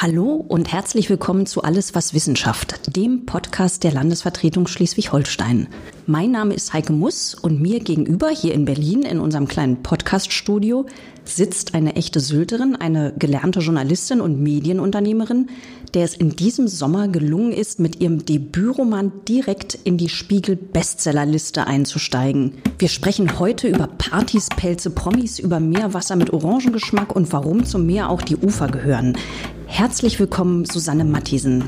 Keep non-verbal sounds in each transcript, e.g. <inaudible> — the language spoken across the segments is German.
Hallo und herzlich willkommen zu Alles was Wissenschaft, dem Podcast der Landesvertretung Schleswig-Holstein. Mein Name ist Heike Muss und mir gegenüber hier in Berlin in unserem kleinen Podcaststudio sitzt eine echte Sylterin, eine gelernte Journalistin und Medienunternehmerin, der es in diesem Sommer gelungen ist, mit ihrem Debütroman direkt in die Spiegel-Bestsellerliste einzusteigen. Wir sprechen heute über Partys, Pelze, Promis, über Meerwasser mit Orangengeschmack und warum zum Meer auch die Ufer gehören. Herzlich willkommen, Susanne Mattisen.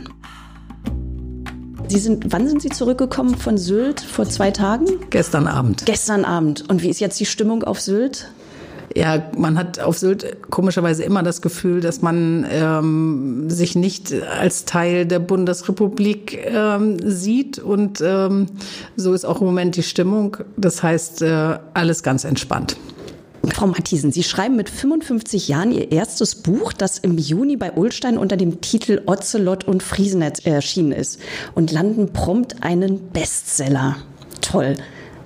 Sie sind, wann sind Sie zurückgekommen von Sylt? Vor zwei Tagen? Gestern Abend. Gestern Abend. Und wie ist jetzt die Stimmung auf Sylt? Ja, man hat auf Sylt komischerweise immer das Gefühl, dass man ähm, sich nicht als Teil der Bundesrepublik ähm, sieht. Und ähm, so ist auch im Moment die Stimmung. Das heißt, äh, alles ganz entspannt. Frau Matthiesen, Sie schreiben mit 55 Jahren Ihr erstes Buch, das im Juni bei Ulstein unter dem Titel Ocelot und Friesenet erschienen ist und landen prompt einen Bestseller. Toll.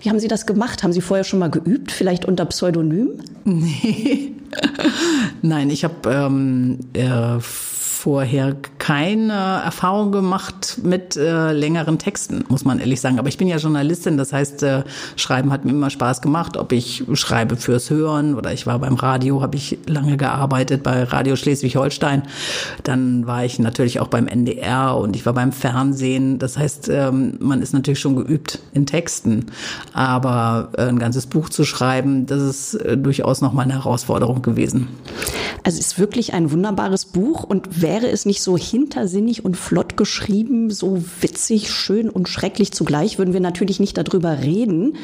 Wie haben Sie das gemacht? Haben Sie vorher schon mal geübt, vielleicht unter Pseudonym? <laughs> Nee. <laughs> Nein, ich habe ähm, äh, vorher keine Erfahrung gemacht mit äh, längeren Texten, muss man ehrlich sagen. Aber ich bin ja Journalistin, das heißt, äh, Schreiben hat mir immer Spaß gemacht, ob ich schreibe fürs Hören oder ich war beim Radio, habe ich lange gearbeitet bei Radio Schleswig-Holstein. Dann war ich natürlich auch beim NDR und ich war beim Fernsehen. Das heißt, ähm, man ist natürlich schon geübt in Texten. Aber äh, ein ganzes Buch zu schreiben, das ist äh, durchaus nochmal eine Herausforderung gewesen. Also es ist wirklich ein wunderbares Buch und wäre es nicht so hintersinnig und flott geschrieben, so witzig, schön und schrecklich zugleich, würden wir natürlich nicht darüber reden.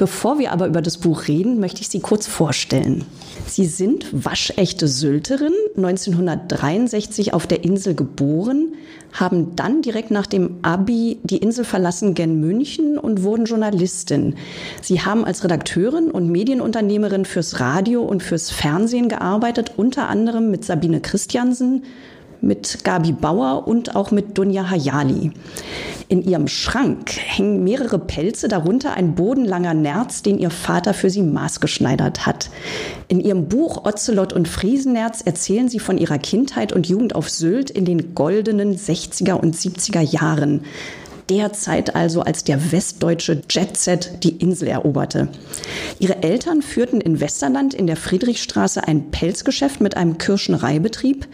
Bevor wir aber über das Buch reden, möchte ich Sie kurz vorstellen. Sie sind waschechte Sylterin, 1963 auf der Insel geboren, haben dann direkt nach dem Abi die Insel verlassen gen München und wurden Journalistin. Sie haben als Redakteurin und Medienunternehmerin fürs Radio und fürs Fernsehen gearbeitet, unter anderem mit Sabine Christiansen, mit Gabi Bauer und auch mit Dunja Hayali. In ihrem Schrank hängen mehrere Pelze, darunter ein bodenlanger Nerz, den ihr Vater für sie maßgeschneidert hat. In ihrem Buch Ocelot und Friesenerz erzählen sie von ihrer Kindheit und Jugend auf Sylt in den goldenen 60er und 70er Jahren der Zeit also, als der westdeutsche Jetset die Insel eroberte. Ihre Eltern führten in Westerland in der Friedrichstraße ein Pelzgeschäft mit einem Kirschnereibetrieb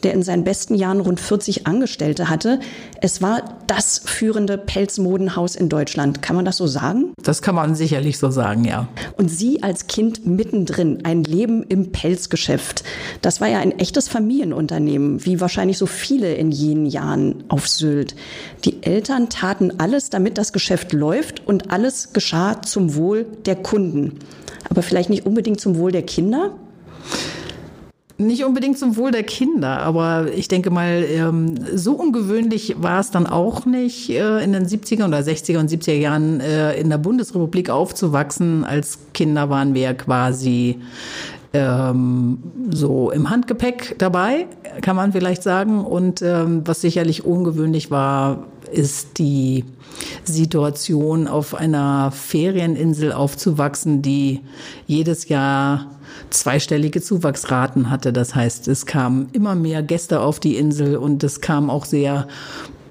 der in seinen besten Jahren rund 40 Angestellte hatte. Es war das führende Pelzmodenhaus in Deutschland. Kann man das so sagen? Das kann man sicherlich so sagen, ja. Und Sie als Kind mittendrin, ein Leben im Pelzgeschäft. Das war ja ein echtes Familienunternehmen, wie wahrscheinlich so viele in jenen Jahren auf Sylt. Die Eltern taten alles, damit das Geschäft läuft und alles geschah zum Wohl der Kunden. Aber vielleicht nicht unbedingt zum Wohl der Kinder? Nicht unbedingt zum Wohl der Kinder, aber ich denke mal, ähm, so ungewöhnlich war es dann auch nicht, äh, in den 70er oder 60er und 70er Jahren äh, in der Bundesrepublik aufzuwachsen. Als Kinder waren wir quasi ähm, so im Handgepäck dabei, kann man vielleicht sagen. Und ähm, was sicherlich ungewöhnlich war, ist die Situation, auf einer Ferieninsel aufzuwachsen, die jedes Jahr zweistellige Zuwachsraten hatte. Das heißt, es kamen immer mehr Gäste auf die Insel und es kam auch sehr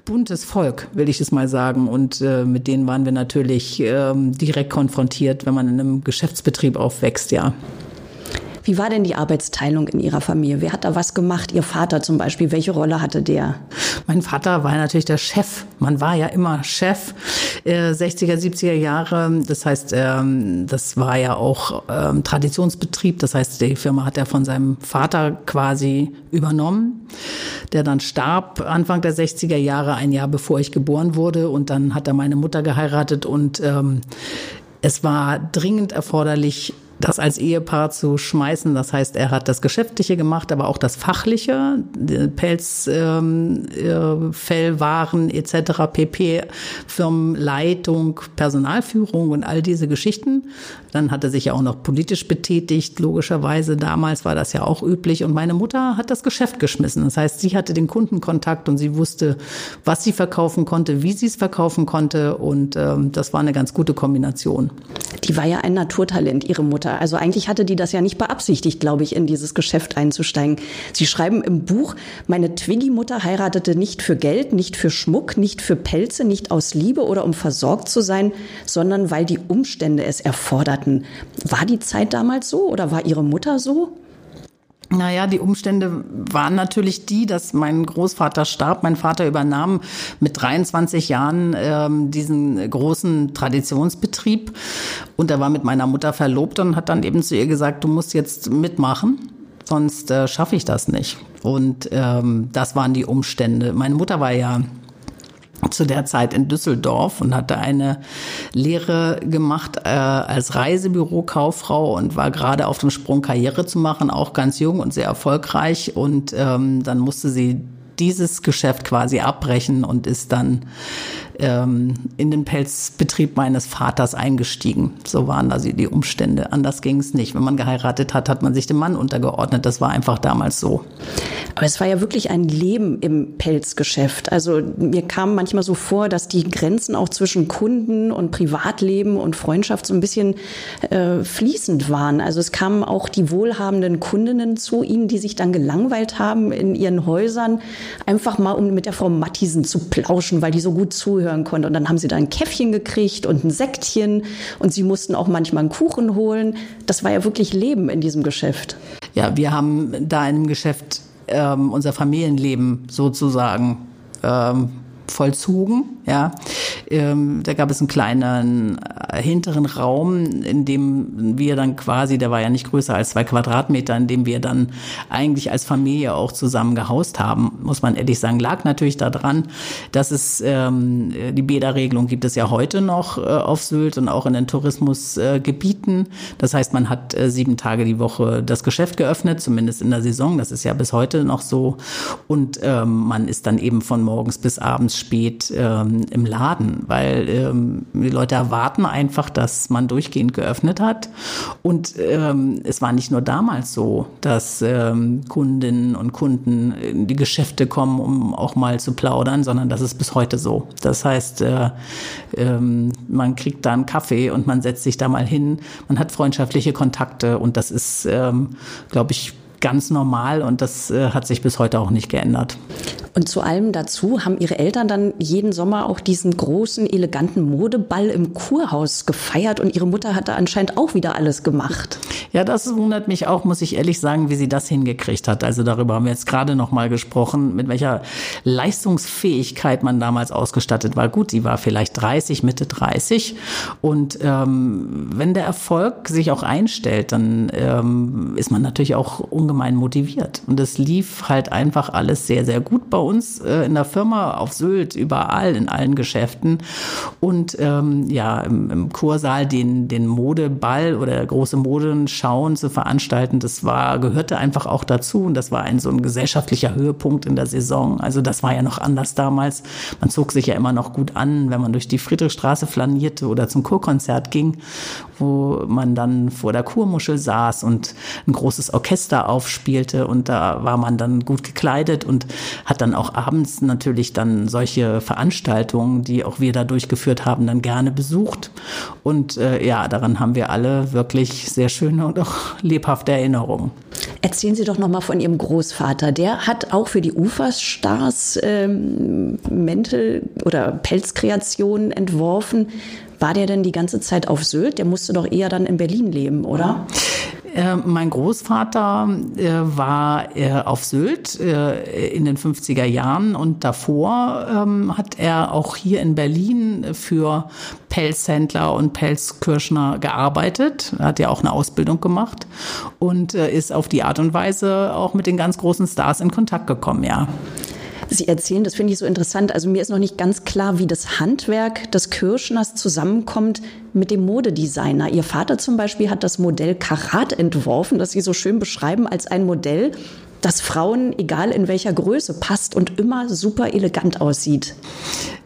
buntes Volk, will ich es mal sagen. Und äh, mit denen waren wir natürlich ähm, direkt konfrontiert, wenn man in einem Geschäftsbetrieb aufwächst, ja. Wie war denn die Arbeitsteilung in Ihrer Familie? Wer hat da was gemacht? Ihr Vater zum Beispiel, welche Rolle hatte der? Mein Vater war natürlich der Chef. Man war ja immer Chef. Äh, 60er, 70er Jahre. Das heißt, ähm, das war ja auch ähm, Traditionsbetrieb. Das heißt, die Firma hat er von seinem Vater quasi übernommen, der dann starb Anfang der 60er Jahre, ein Jahr bevor ich geboren wurde. Und dann hat er meine Mutter geheiratet und ähm, es war dringend erforderlich, das als Ehepaar zu schmeißen. Das heißt, er hat das Geschäftliche gemacht, aber auch das Fachliche, Pelz, ähm, äh, Fellwaren etc., PP, Firmenleitung, Personalführung und all diese Geschichten. Dann hat er sich ja auch noch politisch betätigt, logischerweise. Damals war das ja auch üblich. Und meine Mutter hat das Geschäft geschmissen. Das heißt, sie hatte den Kundenkontakt und sie wusste, was sie verkaufen konnte, wie sie es verkaufen konnte. Und ähm, das war eine ganz gute Kombination. Die war ja ein Naturtalent, ihre Mutter. Mutter. Also eigentlich hatte die das ja nicht beabsichtigt, glaube ich, in dieses Geschäft einzusteigen. Sie schreiben im Buch, meine Twiggy-Mutter heiratete nicht für Geld, nicht für Schmuck, nicht für Pelze, nicht aus Liebe oder um versorgt zu sein, sondern weil die Umstände es erforderten. War die Zeit damals so oder war Ihre Mutter so? Naja, die Umstände waren natürlich die, dass mein Großvater starb. Mein Vater übernahm mit 23 Jahren ähm, diesen großen Traditionsbetrieb und er war mit meiner Mutter verlobt und hat dann eben zu ihr gesagt, du musst jetzt mitmachen, sonst äh, schaffe ich das nicht. Und ähm, das waren die Umstände. Meine Mutter war ja zu der Zeit in Düsseldorf und hatte eine Lehre gemacht äh, als Reisebürokauffrau und war gerade auf dem Sprung Karriere zu machen, auch ganz jung und sehr erfolgreich. Und ähm, dann musste sie dieses Geschäft quasi abbrechen und ist dann ähm, in den Pelzbetrieb meines Vaters eingestiegen. So waren da die Umstände. Anders ging es nicht. Wenn man geheiratet hat, hat man sich dem Mann untergeordnet. Das war einfach damals so. Aber es war ja wirklich ein Leben im Pelzgeschäft. Also mir kam manchmal so vor, dass die Grenzen auch zwischen Kunden und Privatleben und Freundschaft so ein bisschen äh, fließend waren. Also es kamen auch die wohlhabenden Kundinnen zu Ihnen, die sich dann gelangweilt haben in ihren Häusern, einfach mal um mit der Frau Mattisen zu plauschen, weil die so gut zuhört hören konnte. Und dann haben sie da ein Käffchen gekriegt und ein Sektchen und sie mussten auch manchmal einen Kuchen holen. Das war ja wirklich Leben in diesem Geschäft. Ja, wir haben da in dem Geschäft ähm, unser Familienleben sozusagen ähm, vollzogen. Ja, ähm, da gab es einen kleinen äh, hinteren Raum, in dem wir dann quasi, der war ja nicht größer als zwei Quadratmeter, in dem wir dann eigentlich als Familie auch zusammen gehaust haben, muss man ehrlich sagen, lag natürlich daran, dass es ähm, die Bäderregelung gibt es ja heute noch äh, auf Sylt und auch in den Tourismusgebieten. Äh, das heißt, man hat äh, sieben Tage die Woche das Geschäft geöffnet, zumindest in der Saison. Das ist ja bis heute noch so. Und ähm, man ist dann eben von morgens bis abends spät ähm, im Laden, weil ähm, die Leute erwarten einfach, dass man durchgehend geöffnet hat. Und ähm, es war nicht nur damals so, dass ähm, Kundinnen und Kunden in die Geschäfte kommen, um auch mal zu plaudern, sondern das ist bis heute so. Das heißt, äh, ähm, man kriegt da einen Kaffee und man setzt sich da mal hin, man hat freundschaftliche Kontakte und das ist, ähm, glaube ich, ganz normal und das äh, hat sich bis heute auch nicht geändert. Und zu allem dazu haben ihre Eltern dann jeden Sommer auch diesen großen, eleganten Modeball im Kurhaus gefeiert und ihre Mutter hat da anscheinend auch wieder alles gemacht. Ja, das wundert mich auch, muss ich ehrlich sagen, wie sie das hingekriegt hat. Also darüber haben wir jetzt gerade noch mal gesprochen, mit welcher Leistungsfähigkeit man damals ausgestattet war. Gut, sie war vielleicht 30, Mitte 30 und ähm, wenn der Erfolg sich auch einstellt, dann ähm, ist man natürlich auch ungemein motiviert. Und es lief halt einfach alles sehr, sehr gut bei uns äh, in der Firma, auf Sylt, überall, in allen Geschäften. Und ähm, ja, im, im Kursaal den, den Modeball oder große Modenschauen zu veranstalten, das war, gehörte einfach auch dazu. Und das war ein so ein gesellschaftlicher Höhepunkt in der Saison. Also das war ja noch anders damals. Man zog sich ja immer noch gut an, wenn man durch die Friedrichstraße flanierte oder zum Kurkonzert ging, wo man dann vor der Kurmuschel saß und ein großes Orchester aufspielte und da war man dann gut gekleidet und hat dann auch abends natürlich dann solche Veranstaltungen, die auch wir da durchgeführt haben, dann gerne besucht. Und äh, ja, daran haben wir alle wirklich sehr schöne und auch <laughs> lebhafte Erinnerungen. Erzählen Sie doch noch mal von Ihrem Großvater. Der hat auch für die Uferstars ähm, Mäntel oder Pelzkreationen entworfen. War der denn die ganze Zeit auf Sylt? Der musste doch eher dann in Berlin leben, oder? Äh, mein Großvater äh, war äh, auf Sylt äh, in den 50er Jahren und davor ähm, hat er auch hier in Berlin für Pelzhändler und Pelzkirschner gearbeitet. Er hat ja auch eine Ausbildung gemacht und äh, ist auf die Art und Weise auch mit den ganz großen Stars in Kontakt gekommen, ja. Sie erzählen, das finde ich so interessant. Also mir ist noch nicht ganz klar, wie das Handwerk des Kirschners zusammenkommt mit dem Modedesigner. Ihr Vater zum Beispiel hat das Modell Karat entworfen, das Sie so schön beschreiben als ein Modell, das Frauen, egal in welcher Größe, passt und immer super elegant aussieht.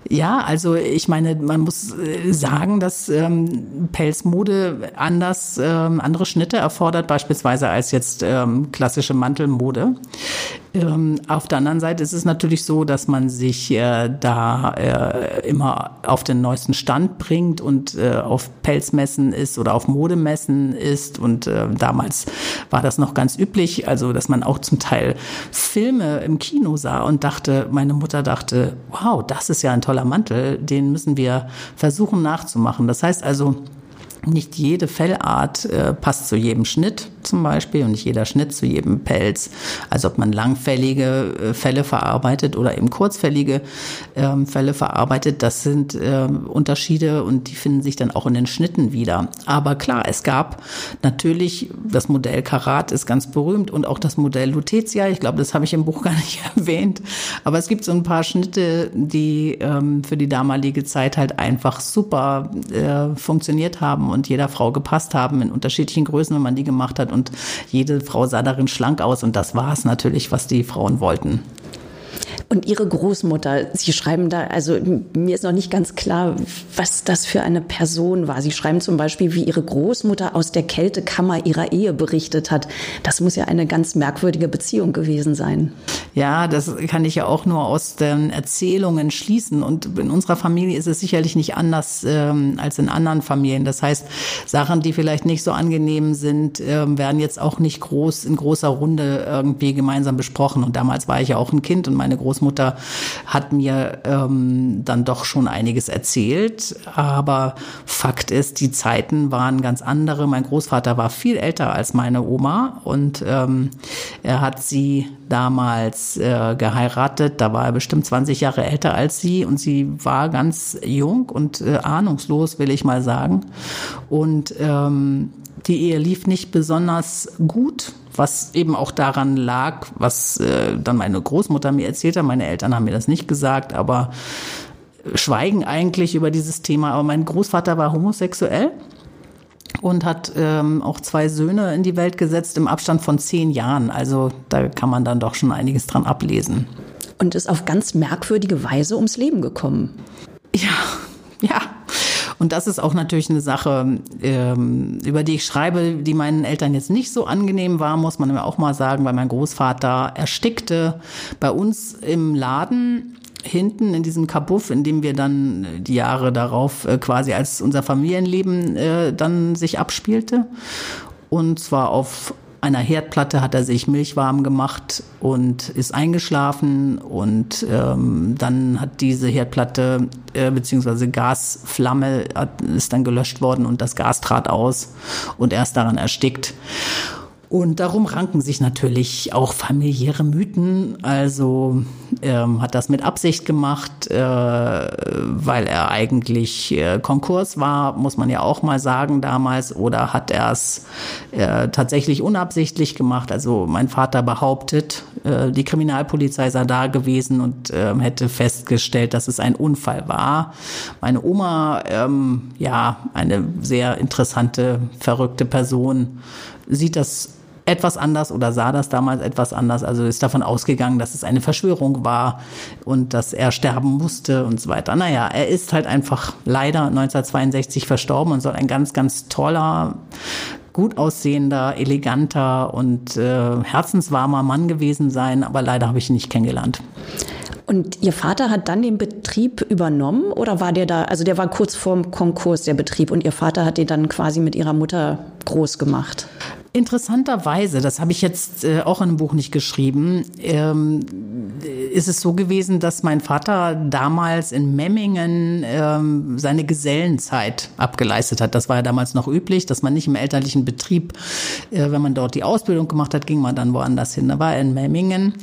Ja, also ich meine, man muss äh, sagen, dass ähm, Pelzmode anders ähm, andere Schnitte erfordert, beispielsweise als jetzt ähm, klassische Mantelmode. Ähm, auf der anderen Seite ist es natürlich so, dass man sich äh, da äh, immer auf den neuesten Stand bringt und äh, auf Pelzmessen ist oder auf Modemessen ist. Und äh, damals war das noch ganz üblich, also dass man auch zum Teil Filme im Kino sah und dachte, meine Mutter dachte, wow, das ist ja ein toller Mantel, den müssen wir versuchen nachzumachen. Das heißt also, nicht jede Fellart äh, passt zu jedem Schnitt zum Beispiel und nicht jeder Schnitt zu jedem Pelz. Also ob man langfällige äh, Fälle verarbeitet oder eben kurzfällige ähm, Fälle verarbeitet, das sind äh, Unterschiede und die finden sich dann auch in den Schnitten wieder. Aber klar, es gab natürlich, das Modell Karat ist ganz berühmt und auch das Modell Lutetia. Ich glaube, das habe ich im Buch <laughs> gar nicht erwähnt. Aber es gibt so ein paar Schnitte, die ähm, für die damalige Zeit halt einfach super äh, funktioniert haben und jeder Frau gepasst haben in unterschiedlichen Größen, wenn man die gemacht hat. Und jede Frau sah darin schlank aus. Und das war es natürlich, was die Frauen wollten. Und Ihre Großmutter, Sie schreiben da, also mir ist noch nicht ganz klar, was das für eine Person war. Sie schreiben zum Beispiel, wie Ihre Großmutter aus der Kältekammer ihrer Ehe berichtet hat. Das muss ja eine ganz merkwürdige Beziehung gewesen sein. Ja, das kann ich ja auch nur aus den Erzählungen schließen. Und in unserer Familie ist es sicherlich nicht anders ähm, als in anderen Familien. Das heißt, Sachen, die vielleicht nicht so angenehm sind, ähm, werden jetzt auch nicht groß in großer Runde irgendwie gemeinsam besprochen. Und damals war ich ja auch ein Kind und meine Großmutter Großmutter hat mir ähm, dann doch schon einiges erzählt. Aber Fakt ist, die Zeiten waren ganz andere. Mein Großvater war viel älter als meine Oma und ähm, er hat sie damals äh, geheiratet. Da war er bestimmt 20 Jahre älter als sie und sie war ganz jung und äh, ahnungslos, will ich mal sagen. Und ähm, die Ehe lief nicht besonders gut was eben auch daran lag, was äh, dann meine Großmutter mir erzählt hat. Meine Eltern haben mir das nicht gesagt, aber schweigen eigentlich über dieses Thema. Aber mein Großvater war homosexuell und hat ähm, auch zwei Söhne in die Welt gesetzt im Abstand von zehn Jahren. Also da kann man dann doch schon einiges dran ablesen. Und ist auf ganz merkwürdige Weise ums Leben gekommen. Ja, ja. Und das ist auch natürlich eine Sache, ähm, über die ich schreibe, die meinen Eltern jetzt nicht so angenehm war, muss man auch mal sagen, weil mein Großvater erstickte bei uns im Laden hinten in diesem Kabuff, in dem wir dann die Jahre darauf äh, quasi als unser Familienleben äh, dann sich abspielte. Und zwar auf einer Herdplatte hat er sich milchwarm gemacht und ist eingeschlafen und ähm, dann hat diese Herdplatte äh, beziehungsweise Gasflamme hat, ist dann gelöscht worden und das Gas trat aus und er ist daran erstickt. Und darum ranken sich natürlich auch familiäre Mythen. Also ähm, hat das mit Absicht gemacht, äh, weil er eigentlich äh, Konkurs war, muss man ja auch mal sagen damals, oder hat er es äh, tatsächlich unabsichtlich gemacht? Also mein Vater behauptet, äh, die Kriminalpolizei sei da gewesen und äh, hätte festgestellt, dass es ein Unfall war. Meine Oma, ähm, ja, eine sehr interessante, verrückte Person, sieht das etwas anders oder sah das damals etwas anders. Also ist davon ausgegangen, dass es eine Verschwörung war und dass er sterben musste und so weiter. Naja, er ist halt einfach leider 1962 verstorben und soll ein ganz, ganz toller, gut aussehender, eleganter und äh, herzenswarmer Mann gewesen sein, aber leider habe ich ihn nicht kennengelernt. Und Ihr Vater hat dann den Betrieb übernommen oder war der da, also der war kurz vorm Konkurs, der Betrieb, und Ihr Vater hat den dann quasi mit Ihrer Mutter groß gemacht? Interessanterweise, das habe ich jetzt äh, auch in einem Buch nicht geschrieben, ähm, ist es so gewesen, dass mein Vater damals in Memmingen ähm, seine Gesellenzeit abgeleistet hat. Das war ja damals noch üblich, dass man nicht im elterlichen Betrieb, äh, wenn man dort die Ausbildung gemacht hat, ging man dann woanders hin. Da war er in Memmingen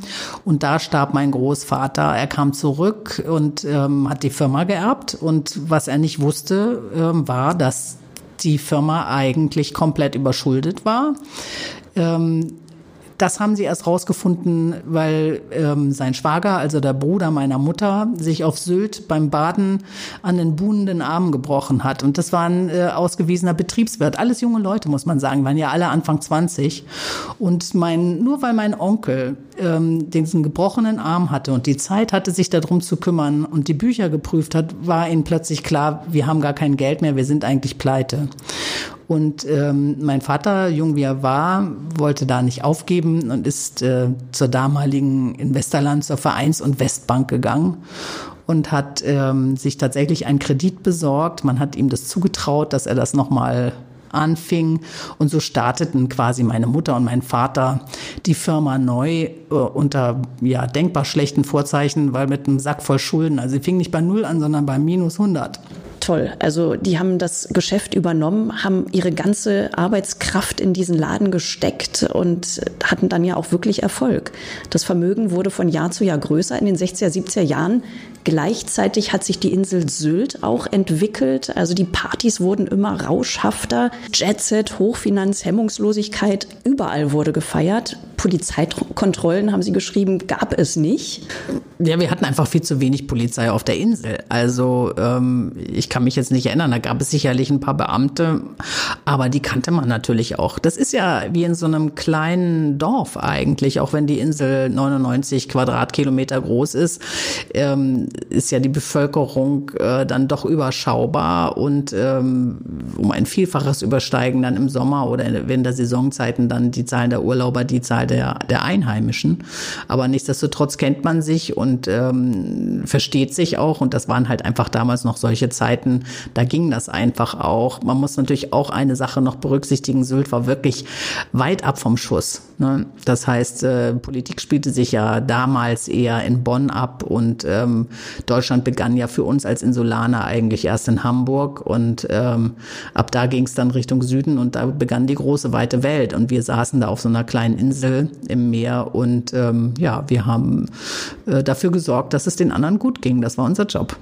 und da starb mein Großvater. Er kam zurück und ähm, hat die Firma geerbt und was er nicht wusste, ähm, war, dass die Firma eigentlich komplett überschuldet war. Ähm, das haben sie erst rausgefunden, weil ähm, sein Schwager, also der Bruder meiner Mutter, sich auf Sylt beim Baden an den buhnenden Arm gebrochen hat. Und das war ein äh, ausgewiesener Betriebswirt. Alles junge Leute, muss man sagen, waren ja alle Anfang 20. Und mein, nur weil mein Onkel ähm, diesen gebrochenen Arm hatte und die Zeit hatte, sich darum zu kümmern und die Bücher geprüft hat, war ihnen plötzlich klar, wir haben gar kein Geld mehr, wir sind eigentlich pleite. Und ähm, mein Vater, jung wie er war, wollte da nicht aufgeben und ist äh, zur damaligen in Westerland zur Vereins- und Westbank gegangen und hat ähm, sich tatsächlich einen Kredit besorgt. Man hat ihm das zugetraut, dass er das nochmal anfing. Und so starteten quasi meine Mutter und mein Vater die Firma neu äh, unter ja, denkbar schlechten Vorzeichen, weil mit einem Sack voll Schulden. Also sie fing nicht bei Null an, sondern bei minus 100 toll. Also die haben das Geschäft übernommen, haben ihre ganze Arbeitskraft in diesen Laden gesteckt und hatten dann ja auch wirklich Erfolg. Das Vermögen wurde von Jahr zu Jahr größer. In den 60er, 70er Jahren Gleichzeitig hat sich die Insel Sylt auch entwickelt. Also die Partys wurden immer rauschhafter. Jetset, Hochfinanz, Hemmungslosigkeit, überall wurde gefeiert. Polizeikontrollen, haben Sie geschrieben, gab es nicht. Ja, wir hatten einfach viel zu wenig Polizei auf der Insel. Also ähm, ich kann mich jetzt nicht erinnern, da gab es sicherlich ein paar Beamte, aber die kannte man natürlich auch. Das ist ja wie in so einem kleinen Dorf eigentlich, auch wenn die Insel 99 Quadratkilometer groß ist. Ähm, ist ja die Bevölkerung äh, dann doch überschaubar und ähm, um ein Vielfaches übersteigen dann im Sommer oder während der Saisonzeiten dann die Zahl der Urlauber, die Zahl der, der Einheimischen. Aber nichtsdestotrotz kennt man sich und ähm, versteht sich auch und das waren halt einfach damals noch solche Zeiten, da ging das einfach auch. Man muss natürlich auch eine Sache noch berücksichtigen, Sylt war wirklich weit ab vom Schuss. Ne? Das heißt, äh, Politik spielte sich ja damals eher in Bonn ab und ähm, Deutschland begann ja für uns als Insulaner eigentlich erst in Hamburg und ähm, ab da ging es dann Richtung Süden und da begann die große weite Welt und wir saßen da auf so einer kleinen Insel im Meer und ähm, ja, wir haben äh, dafür gesorgt, dass es den anderen gut ging. Das war unser Job.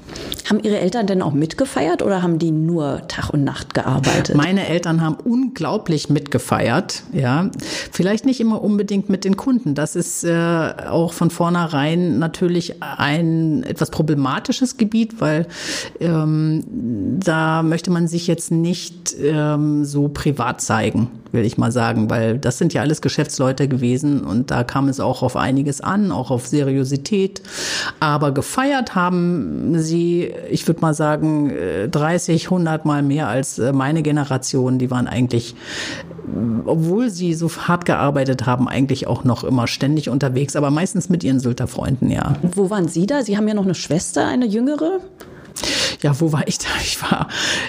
Haben Ihre Eltern denn auch mitgefeiert oder haben die nur Tag und Nacht gearbeitet? Meine Eltern haben unglaublich mitgefeiert, ja. Vielleicht nicht immer unbedingt mit den Kunden. Das ist äh, auch von vornherein natürlich ein etwas etwas problematisches Gebiet, weil ähm, da möchte man sich jetzt nicht ähm, so privat zeigen, will ich mal sagen, weil das sind ja alles Geschäftsleute gewesen und da kam es auch auf einiges an, auch auf Seriosität. Aber gefeiert haben sie, ich würde mal sagen, 30, 100 Mal mehr als äh, meine Generation. Die waren eigentlich obwohl sie so hart gearbeitet haben, eigentlich auch noch immer ständig unterwegs, aber meistens mit ihren Sylter Freunden, ja. Wo waren Sie da? Sie haben ja noch eine Schwester, eine jüngere? Ja, wo war ich da? Ich war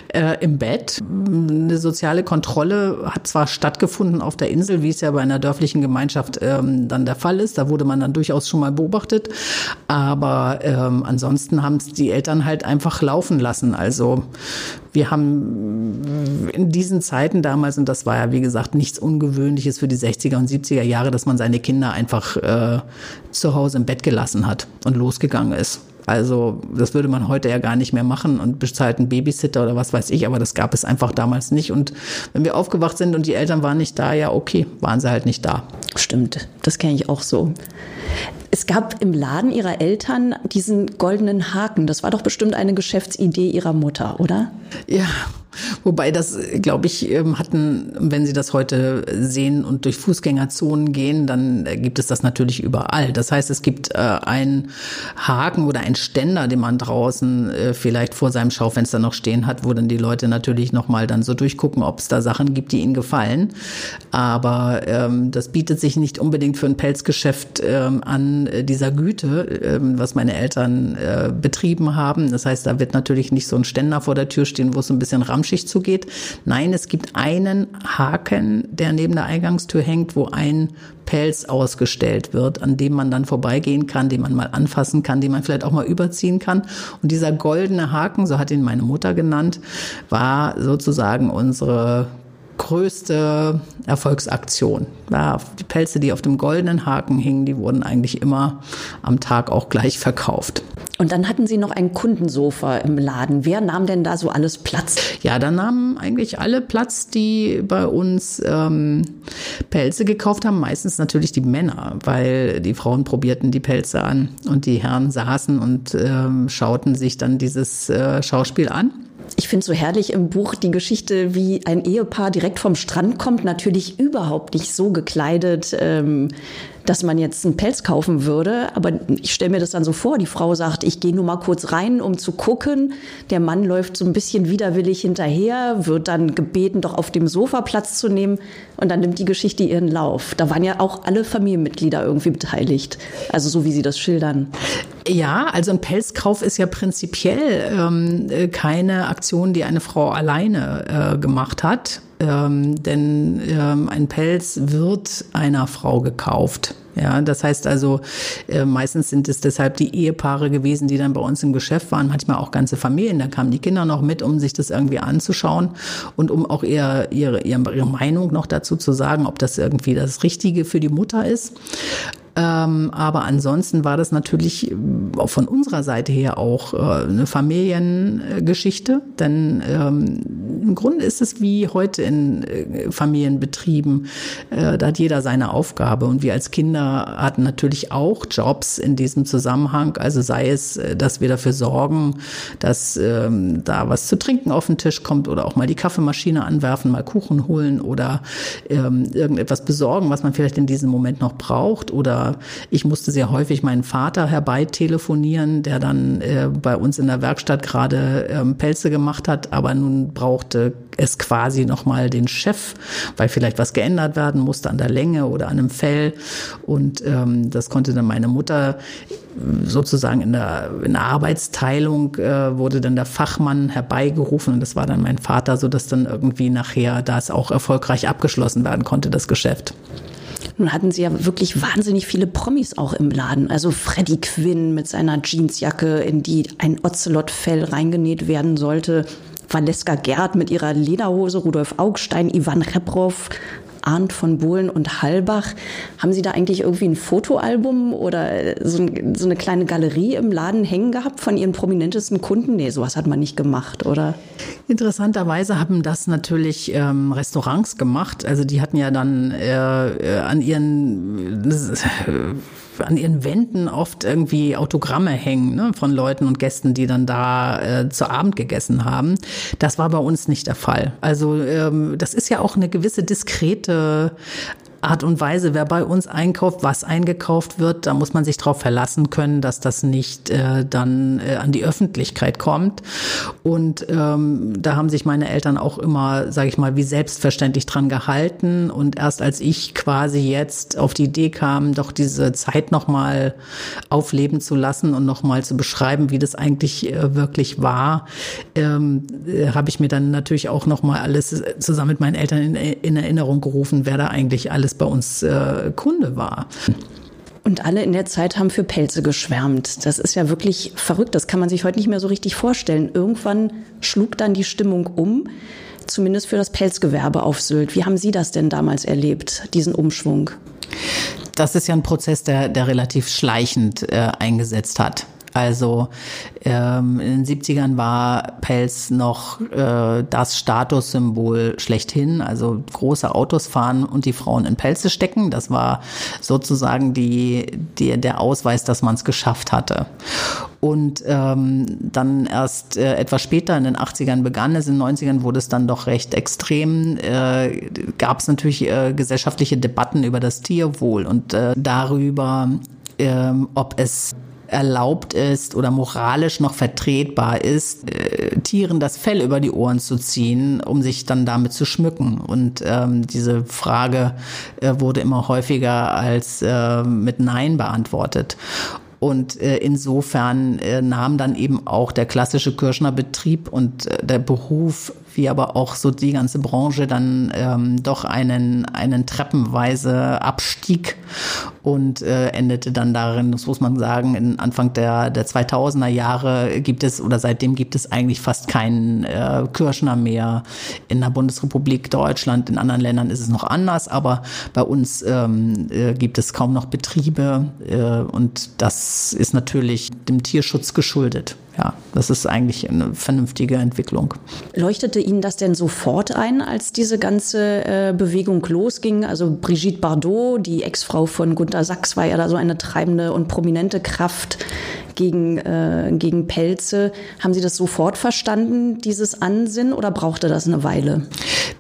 äh, im Bett. Eine soziale Kontrolle hat zwar stattgefunden auf der Insel, wie es ja bei einer dörflichen Gemeinschaft ähm, dann der Fall ist. Da wurde man dann durchaus schon mal beobachtet. Aber ähm, ansonsten haben es die Eltern halt einfach laufen lassen. Also wir haben in diesen Zeiten damals, und das war ja wie gesagt nichts Ungewöhnliches für die 60er und 70er Jahre, dass man seine Kinder einfach äh, zu Hause im Bett gelassen hat und losgegangen ist. Also das würde man heute ja gar nicht mehr machen und bezahlt einen Babysitter oder was weiß ich, aber das gab es einfach damals nicht. Und wenn wir aufgewacht sind und die Eltern waren nicht da, ja okay, waren sie halt nicht da. Stimmt, das kenne ich auch so. Es gab im Laden ihrer Eltern diesen goldenen Haken. Das war doch bestimmt eine Geschäftsidee ihrer Mutter, oder? Ja, Wobei das, glaube ich, ähm, hatten, wenn Sie das heute sehen und durch Fußgängerzonen gehen, dann gibt es das natürlich überall. Das heißt, es gibt äh, einen Haken oder einen Ständer, den man draußen äh, vielleicht vor seinem Schaufenster noch stehen hat, wo dann die Leute natürlich nochmal dann so durchgucken, ob es da Sachen gibt, die ihnen gefallen. Aber ähm, das bietet sich nicht unbedingt für ein Pelzgeschäft ähm, an äh, dieser Güte, ähm, was meine Eltern äh, betrieben haben. Das heißt, da wird natürlich nicht so ein Ständer vor der Tür stehen, wo es ein bisschen Ramsch Schicht zugeht. Nein, es gibt einen Haken, der neben der Eingangstür hängt, wo ein Pelz ausgestellt wird, an dem man dann vorbeigehen kann, den man mal anfassen kann, den man vielleicht auch mal überziehen kann. Und dieser goldene Haken, so hat ihn meine Mutter genannt, war sozusagen unsere größte Erfolgsaktion. Ja, die Pelze, die auf dem goldenen Haken hingen, die wurden eigentlich immer am Tag auch gleich verkauft. Und dann hatten Sie noch ein Kundensofa im Laden. Wer nahm denn da so alles Platz? Ja, da nahmen eigentlich alle Platz, die bei uns ähm, Pelze gekauft haben. Meistens natürlich die Männer, weil die Frauen probierten die Pelze an und die Herren saßen und ähm, schauten sich dann dieses äh, Schauspiel an. Ich finde so herrlich im Buch die Geschichte, wie ein Ehepaar direkt vom Strand kommt, natürlich überhaupt nicht so gekleidet, ähm, dass man jetzt einen Pelz kaufen würde. Aber ich stelle mir das dann so vor, die Frau sagt, ich gehe nur mal kurz rein, um zu gucken. Der Mann läuft so ein bisschen widerwillig hinterher, wird dann gebeten, doch auf dem Sofa Platz zu nehmen. Und dann nimmt die Geschichte ihren Lauf. Da waren ja auch alle Familienmitglieder irgendwie beteiligt. Also so wie Sie das schildern. Ja, also ein Pelzkauf ist ja prinzipiell ähm, keine Aktion, die eine Frau alleine äh, gemacht hat. Ähm, denn ähm, ein Pelz wird einer Frau gekauft. Ja, das heißt also, äh, meistens sind es deshalb die Ehepaare gewesen, die dann bei uns im Geschäft waren, manchmal auch ganze Familien. Da kamen die Kinder noch mit, um sich das irgendwie anzuschauen und um auch eher ihre, ihre Meinung noch dazu zu sagen, ob das irgendwie das Richtige für die Mutter ist. Ähm, aber ansonsten war das natürlich äh, von unserer Seite her auch äh, eine Familiengeschichte, denn ähm, im Grunde ist es wie heute in äh, Familienbetrieben, äh, da hat jeder seine Aufgabe. Und wir als Kinder hatten natürlich auch Jobs in diesem Zusammenhang, also sei es, äh, dass wir dafür sorgen, dass ähm, da was zu trinken auf den Tisch kommt oder auch mal die Kaffeemaschine anwerfen, mal Kuchen holen oder ähm, irgendetwas besorgen, was man vielleicht in diesem Moment noch braucht oder ich musste sehr häufig meinen Vater herbeitelefonieren, der dann äh, bei uns in der Werkstatt gerade ähm, Pelze gemacht hat, aber nun brauchte es quasi nochmal den Chef, weil vielleicht was geändert werden musste an der Länge oder an einem Fell. Und ähm, das konnte dann meine Mutter sozusagen in der, in der Arbeitsteilung äh, wurde dann der Fachmann herbeigerufen und das war dann mein Vater, so dass dann irgendwie nachher das auch erfolgreich abgeschlossen werden konnte, das Geschäft. Nun hatten sie ja wirklich wahnsinnig viele Promis auch im Laden. Also Freddie Quinn mit seiner Jeansjacke, in die ein Ocelot-Fell reingenäht werden sollte. Valeska Gerd mit ihrer Lederhose, Rudolf Augstein, Ivan Reprov, Arndt von Bohlen und Hallbach. Haben Sie da eigentlich irgendwie ein Fotoalbum oder so, so, eine kleine Galerie im Laden hängen gehabt von Ihren prominentesten Kunden? Nee, sowas hat man nicht gemacht, oder? Interessanterweise haben das natürlich ähm, Restaurants gemacht. Also die hatten ja dann äh, an ihren äh, an ihren Wänden oft irgendwie Autogramme hängen ne, von Leuten und Gästen, die dann da äh, zu Abend gegessen haben. Das war bei uns nicht der Fall. Also ähm, das ist ja auch eine gewisse diskrete Art und Weise, wer bei uns einkauft, was eingekauft wird, da muss man sich darauf verlassen können, dass das nicht äh, dann äh, an die Öffentlichkeit kommt. Und ähm, da haben sich meine Eltern auch immer, sage ich mal, wie selbstverständlich dran gehalten. Und erst als ich quasi jetzt auf die Idee kam, doch diese Zeit nochmal aufleben zu lassen und nochmal zu beschreiben, wie das eigentlich äh, wirklich war, ähm, äh, habe ich mir dann natürlich auch nochmal alles zusammen mit meinen Eltern in, in Erinnerung gerufen, wer da eigentlich alles alles bei uns äh, Kunde war. Und alle in der Zeit haben für Pelze geschwärmt. Das ist ja wirklich verrückt. Das kann man sich heute nicht mehr so richtig vorstellen. Irgendwann schlug dann die Stimmung um, zumindest für das Pelzgewerbe auf Sylt. Wie haben Sie das denn damals erlebt, diesen Umschwung? Das ist ja ein Prozess, der, der relativ schleichend äh, eingesetzt hat. Also ähm, in den 70ern war Pelz noch äh, das Statussymbol schlechthin. Also große Autos fahren und die Frauen in Pelze stecken. Das war sozusagen die, die, der Ausweis, dass man es geschafft hatte. Und ähm, dann erst äh, etwas später, in den 80ern begann es, in den 90ern wurde es dann doch recht extrem. Äh, Gab es natürlich äh, gesellschaftliche Debatten über das Tierwohl und äh, darüber, äh, ob es erlaubt ist oder moralisch noch vertretbar ist, äh, Tieren das Fell über die Ohren zu ziehen, um sich dann damit zu schmücken. Und ähm, diese Frage äh, wurde immer häufiger als äh, mit Nein beantwortet. Und äh, insofern äh, nahm dann eben auch der klassische Kirschner Betrieb und äh, der Beruf wie aber auch so die ganze Branche dann ähm, doch einen, einen treppenweise Abstieg und äh, endete dann darin, das muss man sagen, in Anfang der, der 2000er Jahre gibt es oder seitdem gibt es eigentlich fast keinen äh, Kirschner mehr in der Bundesrepublik Deutschland. In anderen Ländern ist es noch anders, aber bei uns ähm, äh, gibt es kaum noch Betriebe äh, und das ist natürlich dem Tierschutz geschuldet ja, das ist eigentlich eine vernünftige Entwicklung. Leuchtete Ihnen das denn sofort ein, als diese ganze äh, Bewegung losging? Also Brigitte Bardot, die Ex-Frau von Gunter Sachs, war ja da so eine treibende und prominente Kraft gegen, äh, gegen Pelze. Haben Sie das sofort verstanden, dieses Ansinnen, oder brauchte das eine Weile?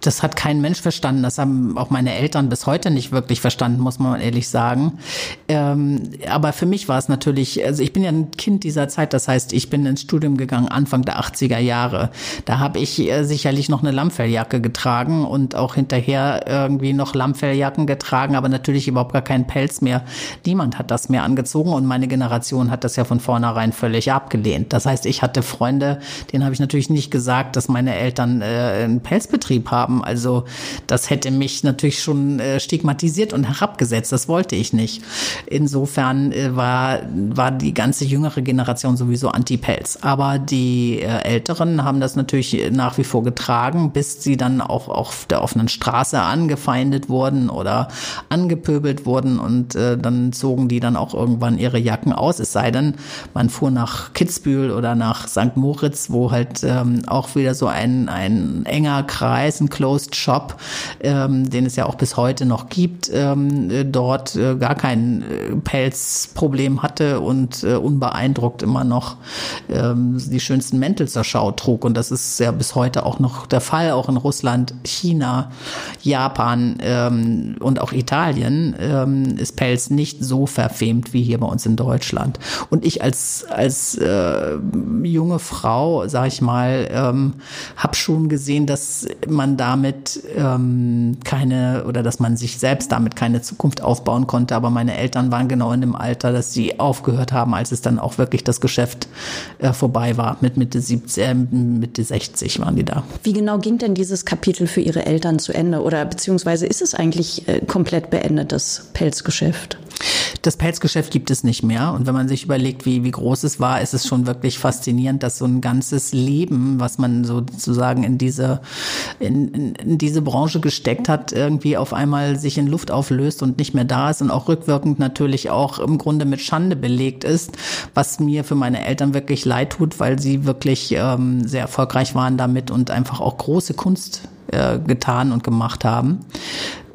das hat kein Mensch verstanden. Das haben auch meine Eltern bis heute nicht wirklich verstanden, muss man ehrlich sagen. Ähm, aber für mich war es natürlich, also ich bin ja ein Kind dieser Zeit, das heißt, ich bin ins Studium gegangen Anfang der 80er Jahre. Da habe ich äh, sicherlich noch eine Lammfelljacke getragen und auch hinterher irgendwie noch Lammfelljacken getragen, aber natürlich überhaupt gar keinen Pelz mehr. Niemand hat das mehr angezogen und meine Generation hat das ja von vornherein völlig abgelehnt. Das heißt, ich hatte Freunde, denen habe ich natürlich nicht gesagt, dass meine Eltern äh, einen Pelzbetrieb haben. Also das hätte mich natürlich schon äh, stigmatisiert und herabgesetzt. Das wollte ich nicht. Insofern äh, war, war die ganze jüngere Generation sowieso anti-Pelz. Aber die äh, Älteren haben das natürlich nach wie vor getragen, bis sie dann auch auf der offenen Straße angefeindet wurden oder angepöbelt wurden und äh, dann zogen die dann auch irgendwann ihre Jacken aus. Es sei denn, man fuhr nach Kitzbühel oder nach St. Moritz, wo halt ähm, auch wieder so ein, ein enger Kreis, ein Closed Shop, ähm, den es ja auch bis heute noch gibt, ähm, dort äh, gar kein äh, Pelzproblem hatte und äh, unbeeindruckt immer noch ähm, die schönsten Mäntel zur Schau trug. Und das ist ja bis heute auch noch der Fall, auch in Russland, China, Japan ähm, und auch Italien ähm, ist Pelz nicht so verfemt wie hier bei uns in Deutschland. Und ich als, als äh, junge Frau, sag ich mal, ähm, habe schon gesehen, dass man da damit ähm, keine oder dass man sich selbst damit keine Zukunft aufbauen konnte. Aber meine Eltern waren genau in dem Alter, dass sie aufgehört haben, als es dann auch wirklich das Geschäft äh, vorbei war. Mit Mitte 70, äh, Mitte 60 waren die da. Wie genau ging denn dieses Kapitel für Ihre Eltern zu Ende? Oder beziehungsweise ist es eigentlich äh, komplett beendet, das Pelzgeschäft? Das Pelzgeschäft gibt es nicht mehr. Und wenn man sich überlegt, wie, wie groß es war, ist es schon wirklich faszinierend, dass so ein ganzes Leben, was man sozusagen in diese, in, in, diese Branche gesteckt hat, irgendwie auf einmal sich in Luft auflöst und nicht mehr da ist und auch rückwirkend natürlich auch im Grunde mit Schande belegt ist, was mir für meine Eltern wirklich leid tut, weil sie wirklich ähm, sehr erfolgreich waren damit und einfach auch große Kunst äh, getan und gemacht haben.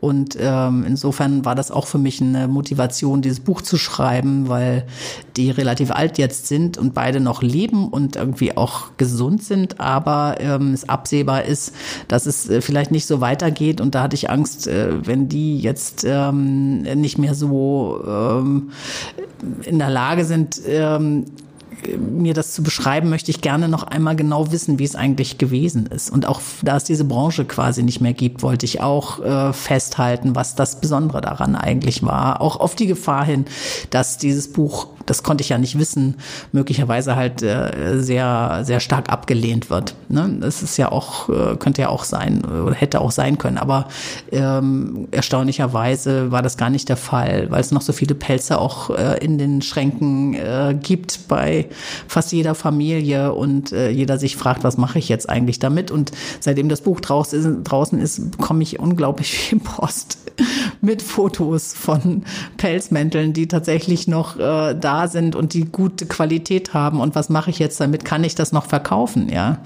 Und ähm, insofern war das auch für mich eine Motivation, dieses Buch zu schreiben, weil die relativ alt jetzt sind und beide noch leben und irgendwie auch gesund sind, aber ähm, es absehbar ist, dass es äh, vielleicht nicht so weitergeht. Und da hatte ich Angst, äh, wenn die jetzt ähm, nicht mehr so ähm, in der Lage sind, ähm, mir das zu beschreiben, möchte ich gerne noch einmal genau wissen, wie es eigentlich gewesen ist. Und auch da es diese Branche quasi nicht mehr gibt, wollte ich auch äh, festhalten, was das Besondere daran eigentlich war. Auch auf die Gefahr hin, dass dieses Buch das konnte ich ja nicht wissen, möglicherweise halt äh, sehr, sehr stark abgelehnt wird. Ne? Das ist ja auch, äh, könnte ja auch sein oder hätte auch sein können. Aber ähm, erstaunlicherweise war das gar nicht der Fall, weil es noch so viele Pelze auch äh, in den Schränken äh, gibt bei fast jeder Familie und äh, jeder sich fragt, was mache ich jetzt eigentlich damit? Und seitdem das Buch draußen ist, draußen ist bekomme ich unglaublich viel Post <laughs> mit Fotos von Pelzmänteln, die tatsächlich noch äh, da sind und die gute Qualität haben. Und was mache ich jetzt damit? Kann ich das noch verkaufen? Ja.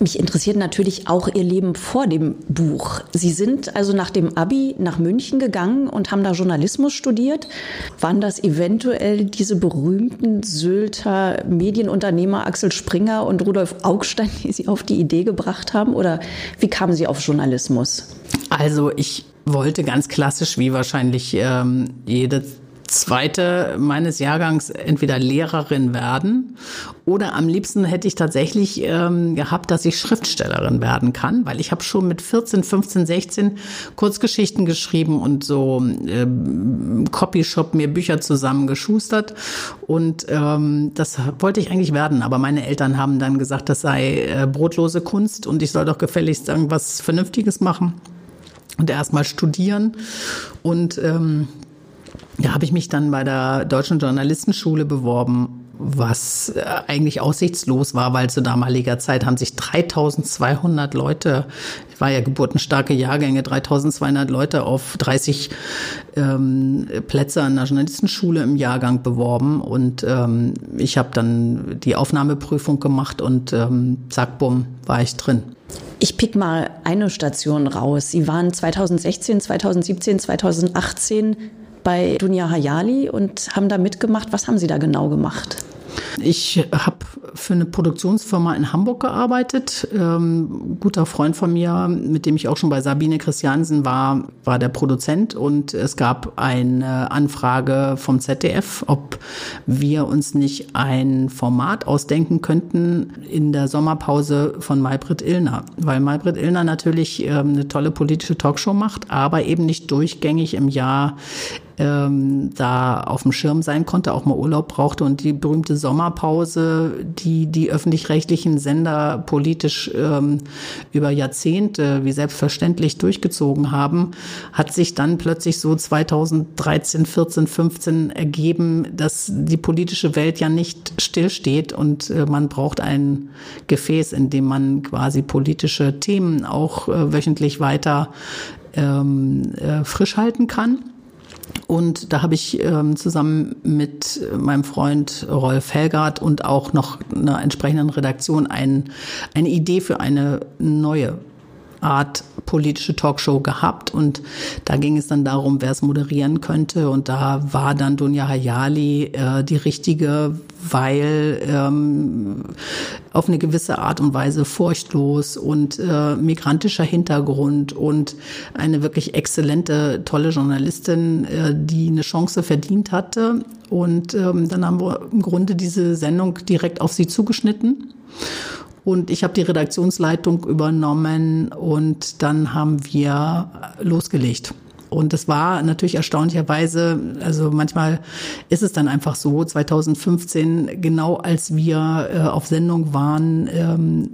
Mich interessiert natürlich auch Ihr Leben vor dem Buch. Sie sind also nach dem Abi nach München gegangen und haben da Journalismus studiert. Waren das eventuell diese berühmten Sylter Medienunternehmer Axel Springer und Rudolf Augstein, die Sie auf die Idee gebracht haben? Oder wie kamen Sie auf Journalismus? Also ich wollte ganz klassisch, wie wahrscheinlich ähm, jede zweite meines Jahrgangs entweder Lehrerin werden oder am liebsten hätte ich tatsächlich ähm, gehabt, dass ich Schriftstellerin werden kann, weil ich habe schon mit 14, 15, 16 Kurzgeschichten geschrieben und so ähm, Copyshop mir Bücher zusammengeschustert und ähm, das wollte ich eigentlich werden, aber meine Eltern haben dann gesagt, das sei äh, brotlose Kunst und ich soll doch gefälligst irgendwas Vernünftiges machen und erstmal studieren. Und ähm, da habe ich mich dann bei der Deutschen Journalistenschule beworben, was äh, eigentlich aussichtslos war, weil zu damaliger Zeit haben sich 3200 Leute, ich war ja geburtenstarke Jahrgänge, 3200 Leute auf 30 ähm, Plätze an der Journalistenschule im Jahrgang beworben und ähm, ich habe dann die Aufnahmeprüfung gemacht und ähm, zack, bumm, war ich drin. Ich pick mal eine Station raus. Sie waren 2016, 2017, 2018 bei Dunja Hayali und haben da mitgemacht. Was haben Sie da genau gemacht? Ich habe für eine Produktionsfirma in Hamburg gearbeitet. Ähm, guter Freund von mir, mit dem ich auch schon bei Sabine Christiansen war, war der Produzent und es gab eine Anfrage vom ZDF, ob wir uns nicht ein Format ausdenken könnten in der Sommerpause von Maybrit Illner, weil Maybrit Illner natürlich ähm, eine tolle politische Talkshow macht, aber eben nicht durchgängig im Jahr ähm, da auf dem Schirm sein konnte, auch mal Urlaub brauchte und die berühmte Sommerpause, die die öffentlich-rechtlichen Sender politisch ähm, über Jahrzehnte wie selbstverständlich durchgezogen haben, hat sich dann plötzlich so 2013, 14, 15 ergeben, dass die politische Welt ja nicht stillsteht und äh, man braucht ein Gefäß, in dem man quasi politische Themen auch äh, wöchentlich weiter ähm, äh, frisch halten kann. Und da habe ich ähm, zusammen mit meinem Freund Rolf Helgard und auch noch einer entsprechenden Redaktion ein, eine Idee für eine neue Art politische Talkshow gehabt und da ging es dann darum, wer es moderieren könnte und da war dann Dunja Hayali äh, die richtige, weil ähm, auf eine gewisse Art und Weise furchtlos und äh, migrantischer Hintergrund und eine wirklich exzellente, tolle Journalistin, äh, die eine Chance verdient hatte. Und ähm, dann haben wir im Grunde diese Sendung direkt auf sie zugeschnitten und ich habe die Redaktionsleitung übernommen und dann haben wir losgelegt. Und es war natürlich erstaunlicherweise, also manchmal ist es dann einfach so, 2015, genau als wir äh, auf Sendung waren, ähm,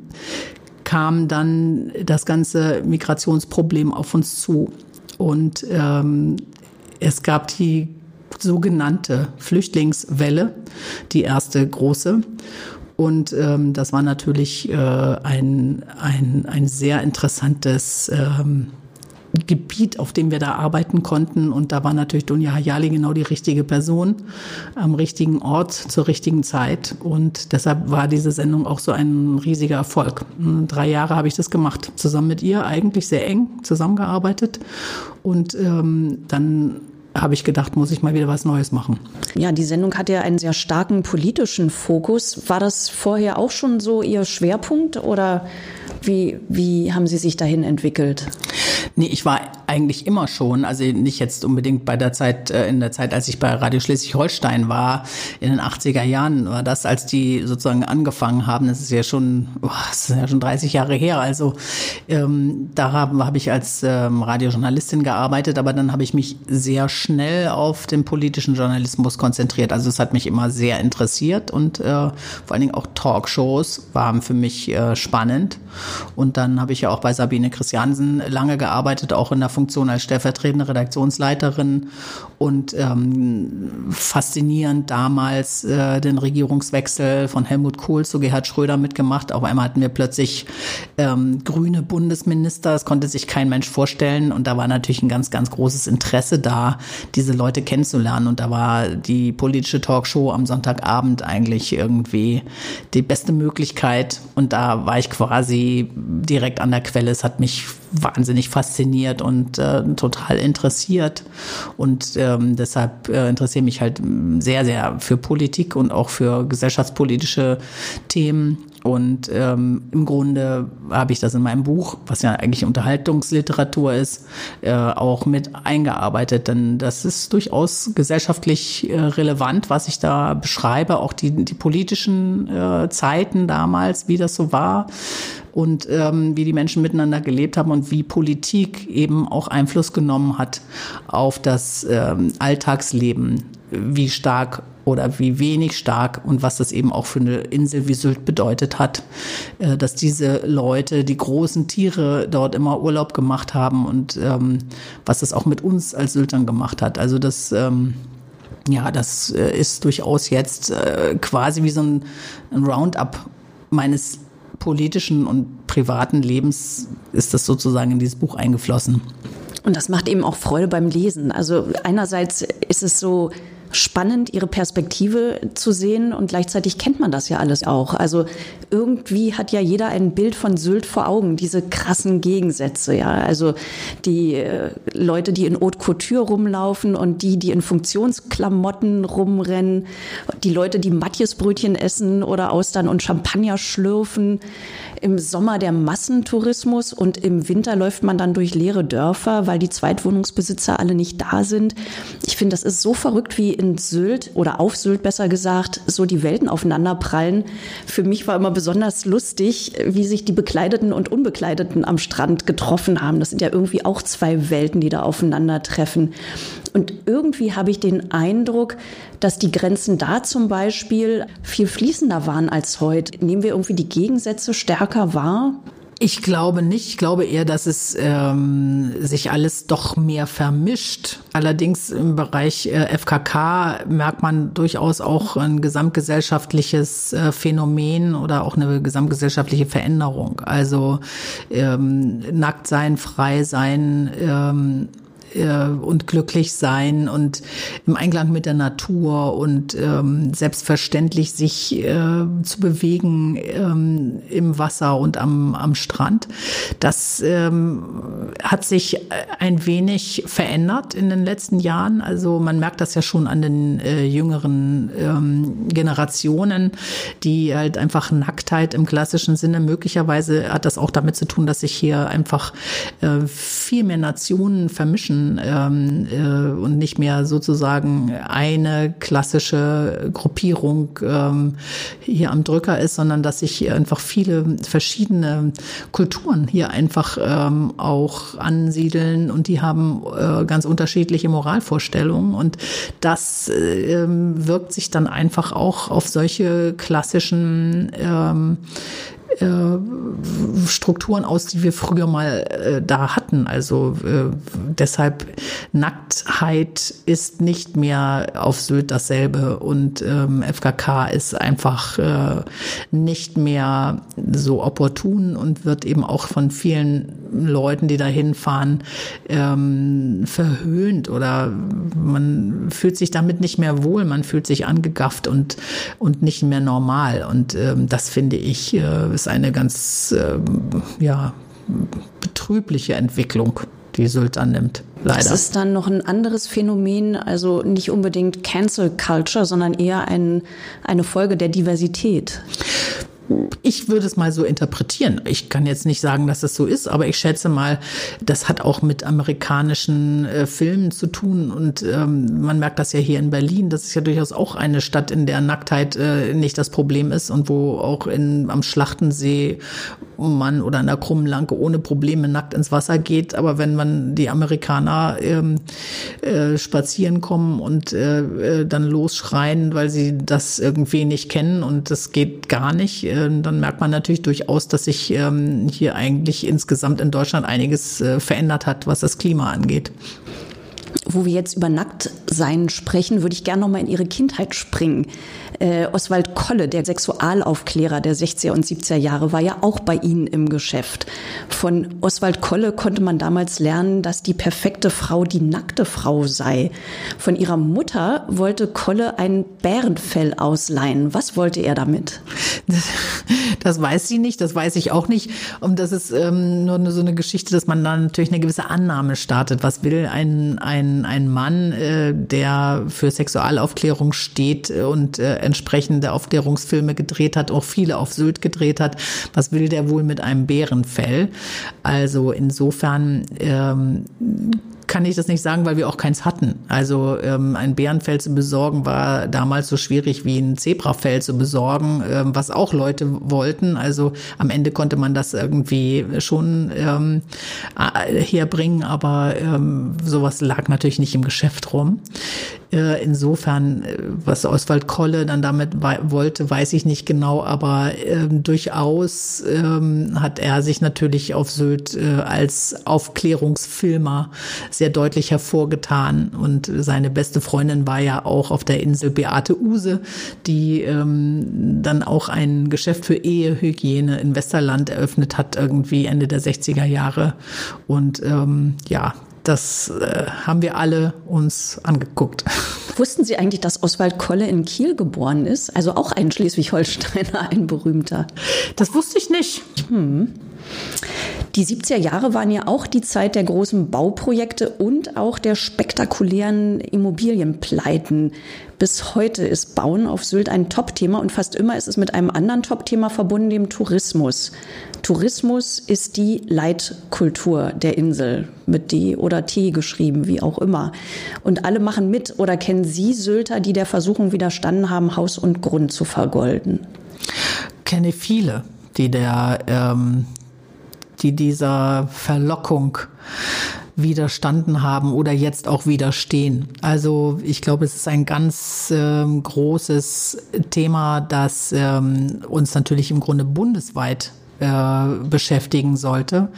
kam dann das ganze Migrationsproblem auf uns zu. Und ähm, es gab die sogenannte Flüchtlingswelle, die erste große. Und ähm, das war natürlich äh, ein, ein, ein sehr interessantes ähm, Gebiet, auf dem wir da arbeiten konnten. Und da war natürlich Dunja Hayali genau die richtige Person am richtigen Ort zur richtigen Zeit. Und deshalb war diese Sendung auch so ein riesiger Erfolg. Drei Jahre habe ich das gemacht, zusammen mit ihr, eigentlich sehr eng zusammengearbeitet. Und ähm, dann habe ich gedacht, muss ich mal wieder was Neues machen. Ja, die Sendung hat ja einen sehr starken politischen Fokus. War das vorher auch schon so Ihr Schwerpunkt oder wie, wie haben Sie sich dahin entwickelt? Nee, ich war eigentlich immer schon, also nicht jetzt unbedingt bei der Zeit, äh, in der Zeit, als ich bei Radio Schleswig-Holstein war, in den 80er Jahren war das, als die sozusagen angefangen haben, das ist ja schon, oh, das ist ja schon 30 Jahre her, also ähm, da habe hab ich als ähm, Radiojournalistin gearbeitet, aber dann habe ich mich sehr schnell auf den politischen Journalismus konzentriert, also es hat mich immer sehr interessiert und äh, vor allen Dingen auch Talkshows waren für mich äh, spannend. Und dann habe ich ja auch bei Sabine Christiansen lange gearbeitet, auch in der Funktion als stellvertretende Redaktionsleiterin und ähm, faszinierend damals äh, den Regierungswechsel von Helmut Kohl zu Gerhard Schröder mitgemacht. Auf einmal hatten wir plötzlich ähm, grüne Bundesminister. Das konnte sich kein Mensch vorstellen. Und da war natürlich ein ganz, ganz großes Interesse da, diese Leute kennenzulernen. Und da war die politische Talkshow am Sonntagabend eigentlich irgendwie die beste Möglichkeit. Und da war ich quasi direkt an der Quelle. Es hat mich wahnsinnig fasziniert und äh, total interessiert. Und ähm, deshalb äh, interessiere mich halt sehr, sehr für Politik und auch für gesellschaftspolitische Themen. Und ähm, im Grunde habe ich das in meinem Buch, was ja eigentlich Unterhaltungsliteratur ist, äh, auch mit eingearbeitet. Denn das ist durchaus gesellschaftlich äh, relevant, was ich da beschreibe, auch die, die politischen äh, Zeiten damals, wie das so war und ähm, wie die Menschen miteinander gelebt haben und wie Politik eben auch Einfluss genommen hat auf das ähm, Alltagsleben, wie stark oder wie wenig stark und was das eben auch für eine Insel wie Sylt bedeutet hat, äh, dass diese Leute, die großen Tiere dort immer Urlaub gemacht haben und ähm, was das auch mit uns als Syltern gemacht hat. Also das ähm, ja, das äh, ist durchaus jetzt äh, quasi wie so ein, ein Roundup meines politischen und privaten Lebens ist das sozusagen in dieses Buch eingeflossen. Und das macht eben auch Freude beim Lesen. Also einerseits ist es so spannend, ihre Perspektive zu sehen und gleichzeitig kennt man das ja alles auch. Also irgendwie hat ja jeder ein Bild von Sylt vor Augen, diese krassen Gegensätze, ja. Also die äh, Leute, die in Haute Couture rumlaufen und die, die in Funktionsklamotten rumrennen, die Leute, die Matjesbrötchen essen oder Austern und Champagner schlürfen. Im Sommer der Massentourismus und im Winter läuft man dann durch leere Dörfer, weil die Zweitwohnungsbesitzer alle nicht da sind. Ich finde, das ist so verrückt, wie in Sylt oder auf Sylt besser gesagt, so die Welten aufeinander prallen. Für mich war immer besonders lustig, wie sich die Bekleideten und Unbekleideten am Strand getroffen haben. Das sind ja irgendwie auch zwei Welten, die da aufeinandertreffen. Und irgendwie habe ich den Eindruck, dass die Grenzen da zum Beispiel viel fließender waren als heute. Nehmen wir irgendwie die Gegensätze stärker wahr? Ich glaube nicht. Ich glaube eher, dass es ähm, sich alles doch mehr vermischt. Allerdings im Bereich äh, FKK merkt man durchaus auch ein gesamtgesellschaftliches äh, Phänomen oder auch eine gesamtgesellschaftliche Veränderung. Also ähm, nackt sein, frei sein, ähm, äh, und glücklich sein und im Einklang mit der Natur und ähm, selbstverständlich sich äh, zu bewegen ähm, im Wasser und am, am Strand. Das ähm, hat sich ein wenig verändert in den letzten Jahren. Also man merkt das ja schon an den äh, jüngeren ähm, Generationen, die halt einfach Nacktheit im klassischen Sinne möglicherweise hat das auch damit zu tun, dass sich hier einfach äh, viel mehr Nationen vermischen ähm, äh, und nicht mehr sozusagen eine klassische Gruppierung ähm, hier am Drücker ist, sondern dass sich einfach viele verschiedene Kulturen hier einfach ähm, auch ansiedeln. Und die haben äh, ganz unterschiedliche Moralvorstellungen. Und das äh, wirkt sich dann einfach auch auf solche klassischen ähm, äh, Strukturen aus, die wir früher mal äh, da hatten. Also äh, deshalb Nacktheit ist nicht mehr auf Sylt dasselbe und ähm, FKK ist einfach äh, nicht mehr so opportun und wird eben auch von vielen Leuten, die da hinfahren, ähm, verhöhnt oder man fühlt sich damit nicht mehr wohl, man fühlt sich angegafft und, und nicht mehr normal. Und ähm, das finde ich, äh, ist eine ganz ähm, ja, betrübliche Entwicklung, die Sylt annimmt. Leider. Das ist dann noch ein anderes Phänomen, also nicht unbedingt Cancel Culture, sondern eher ein, eine Folge der Diversität. Ich würde es mal so interpretieren. Ich kann jetzt nicht sagen, dass es so ist, aber ich schätze mal, das hat auch mit amerikanischen äh, Filmen zu tun. Und ähm, man merkt das ja hier in Berlin. Das ist ja durchaus auch eine Stadt, in der Nacktheit äh, nicht das Problem ist und wo auch in, am Schlachtensee man oder an der krummen Lanke ohne Probleme nackt ins Wasser geht. Aber wenn man die Amerikaner ähm, äh, spazieren kommen und äh, äh dann losschreien, weil sie das irgendwie nicht kennen und das geht gar nicht, äh, dann merkt man natürlich durchaus, dass sich ähm, hier eigentlich insgesamt in Deutschland einiges äh, verändert hat, was das Klima angeht. Wo wir jetzt über Nacktsein sprechen, würde ich gerne noch mal in Ihre Kindheit springen. Äh, Oswald Kolle, der Sexualaufklärer der 60er und 70er Jahre, war ja auch bei Ihnen im Geschäft. Von Oswald Kolle konnte man damals lernen, dass die perfekte Frau die nackte Frau sei. Von ihrer Mutter wollte Kolle ein Bärenfell ausleihen. Was wollte er damit? Das, das weiß sie nicht, das weiß ich auch nicht. Und das ist ähm, nur so eine Geschichte, dass man dann natürlich eine gewisse Annahme startet. Was will ein, ein, ein Mann, äh, der für Sexualaufklärung steht und äh, entsprechende Aufklärungsfilme gedreht hat, auch viele auf Sylt gedreht hat. Was will der wohl mit einem Bärenfell? Also insofern ähm, kann ich das nicht sagen, weil wir auch keins hatten. Also ähm, ein Bärenfell zu besorgen war damals so schwierig wie ein Zebrafell zu besorgen, ähm, was auch Leute wollten. Also am Ende konnte man das irgendwie schon ähm, herbringen, aber ähm, sowas lag natürlich nicht im Geschäft rum. Äh, insofern, äh, was Oswald Kolle dann damit wollte, weiß ich nicht genau, aber ähm, durchaus ähm, hat er sich natürlich auf Sylt äh, als Aufklärungsfilmer sehr deutlich hervorgetan. Und seine beste Freundin war ja auch auf der Insel Beate Use, die ähm, dann auch ein Geschäft für Ehehygiene in Westerland eröffnet hat, irgendwie Ende der 60er Jahre. Und ähm, ja, das äh, haben wir alle uns angeguckt. <laughs> Wussten Sie eigentlich, dass Oswald Kolle in Kiel geboren ist? Also auch ein Schleswig-Holsteiner, <laughs> ein berühmter. Das wusste ich nicht. Hm. Die 70er Jahre waren ja auch die Zeit der großen Bauprojekte und auch der spektakulären Immobilienpleiten. Bis heute ist Bauen auf Sylt ein Top-Thema und fast immer ist es mit einem anderen Top-Thema verbunden, dem Tourismus. Tourismus ist die Leitkultur der Insel, mit D oder T geschrieben, wie auch immer. Und alle machen mit oder kennen Sie Sylter, die der Versuchung widerstanden haben, Haus und Grund zu vergolden? Kenne viele, die der ähm, die dieser Verlockung widerstanden haben oder jetzt auch widerstehen. Also ich glaube, es ist ein ganz ähm, großes Thema, das ähm, uns natürlich im Grunde bundesweit äh, beschäftigen sollte,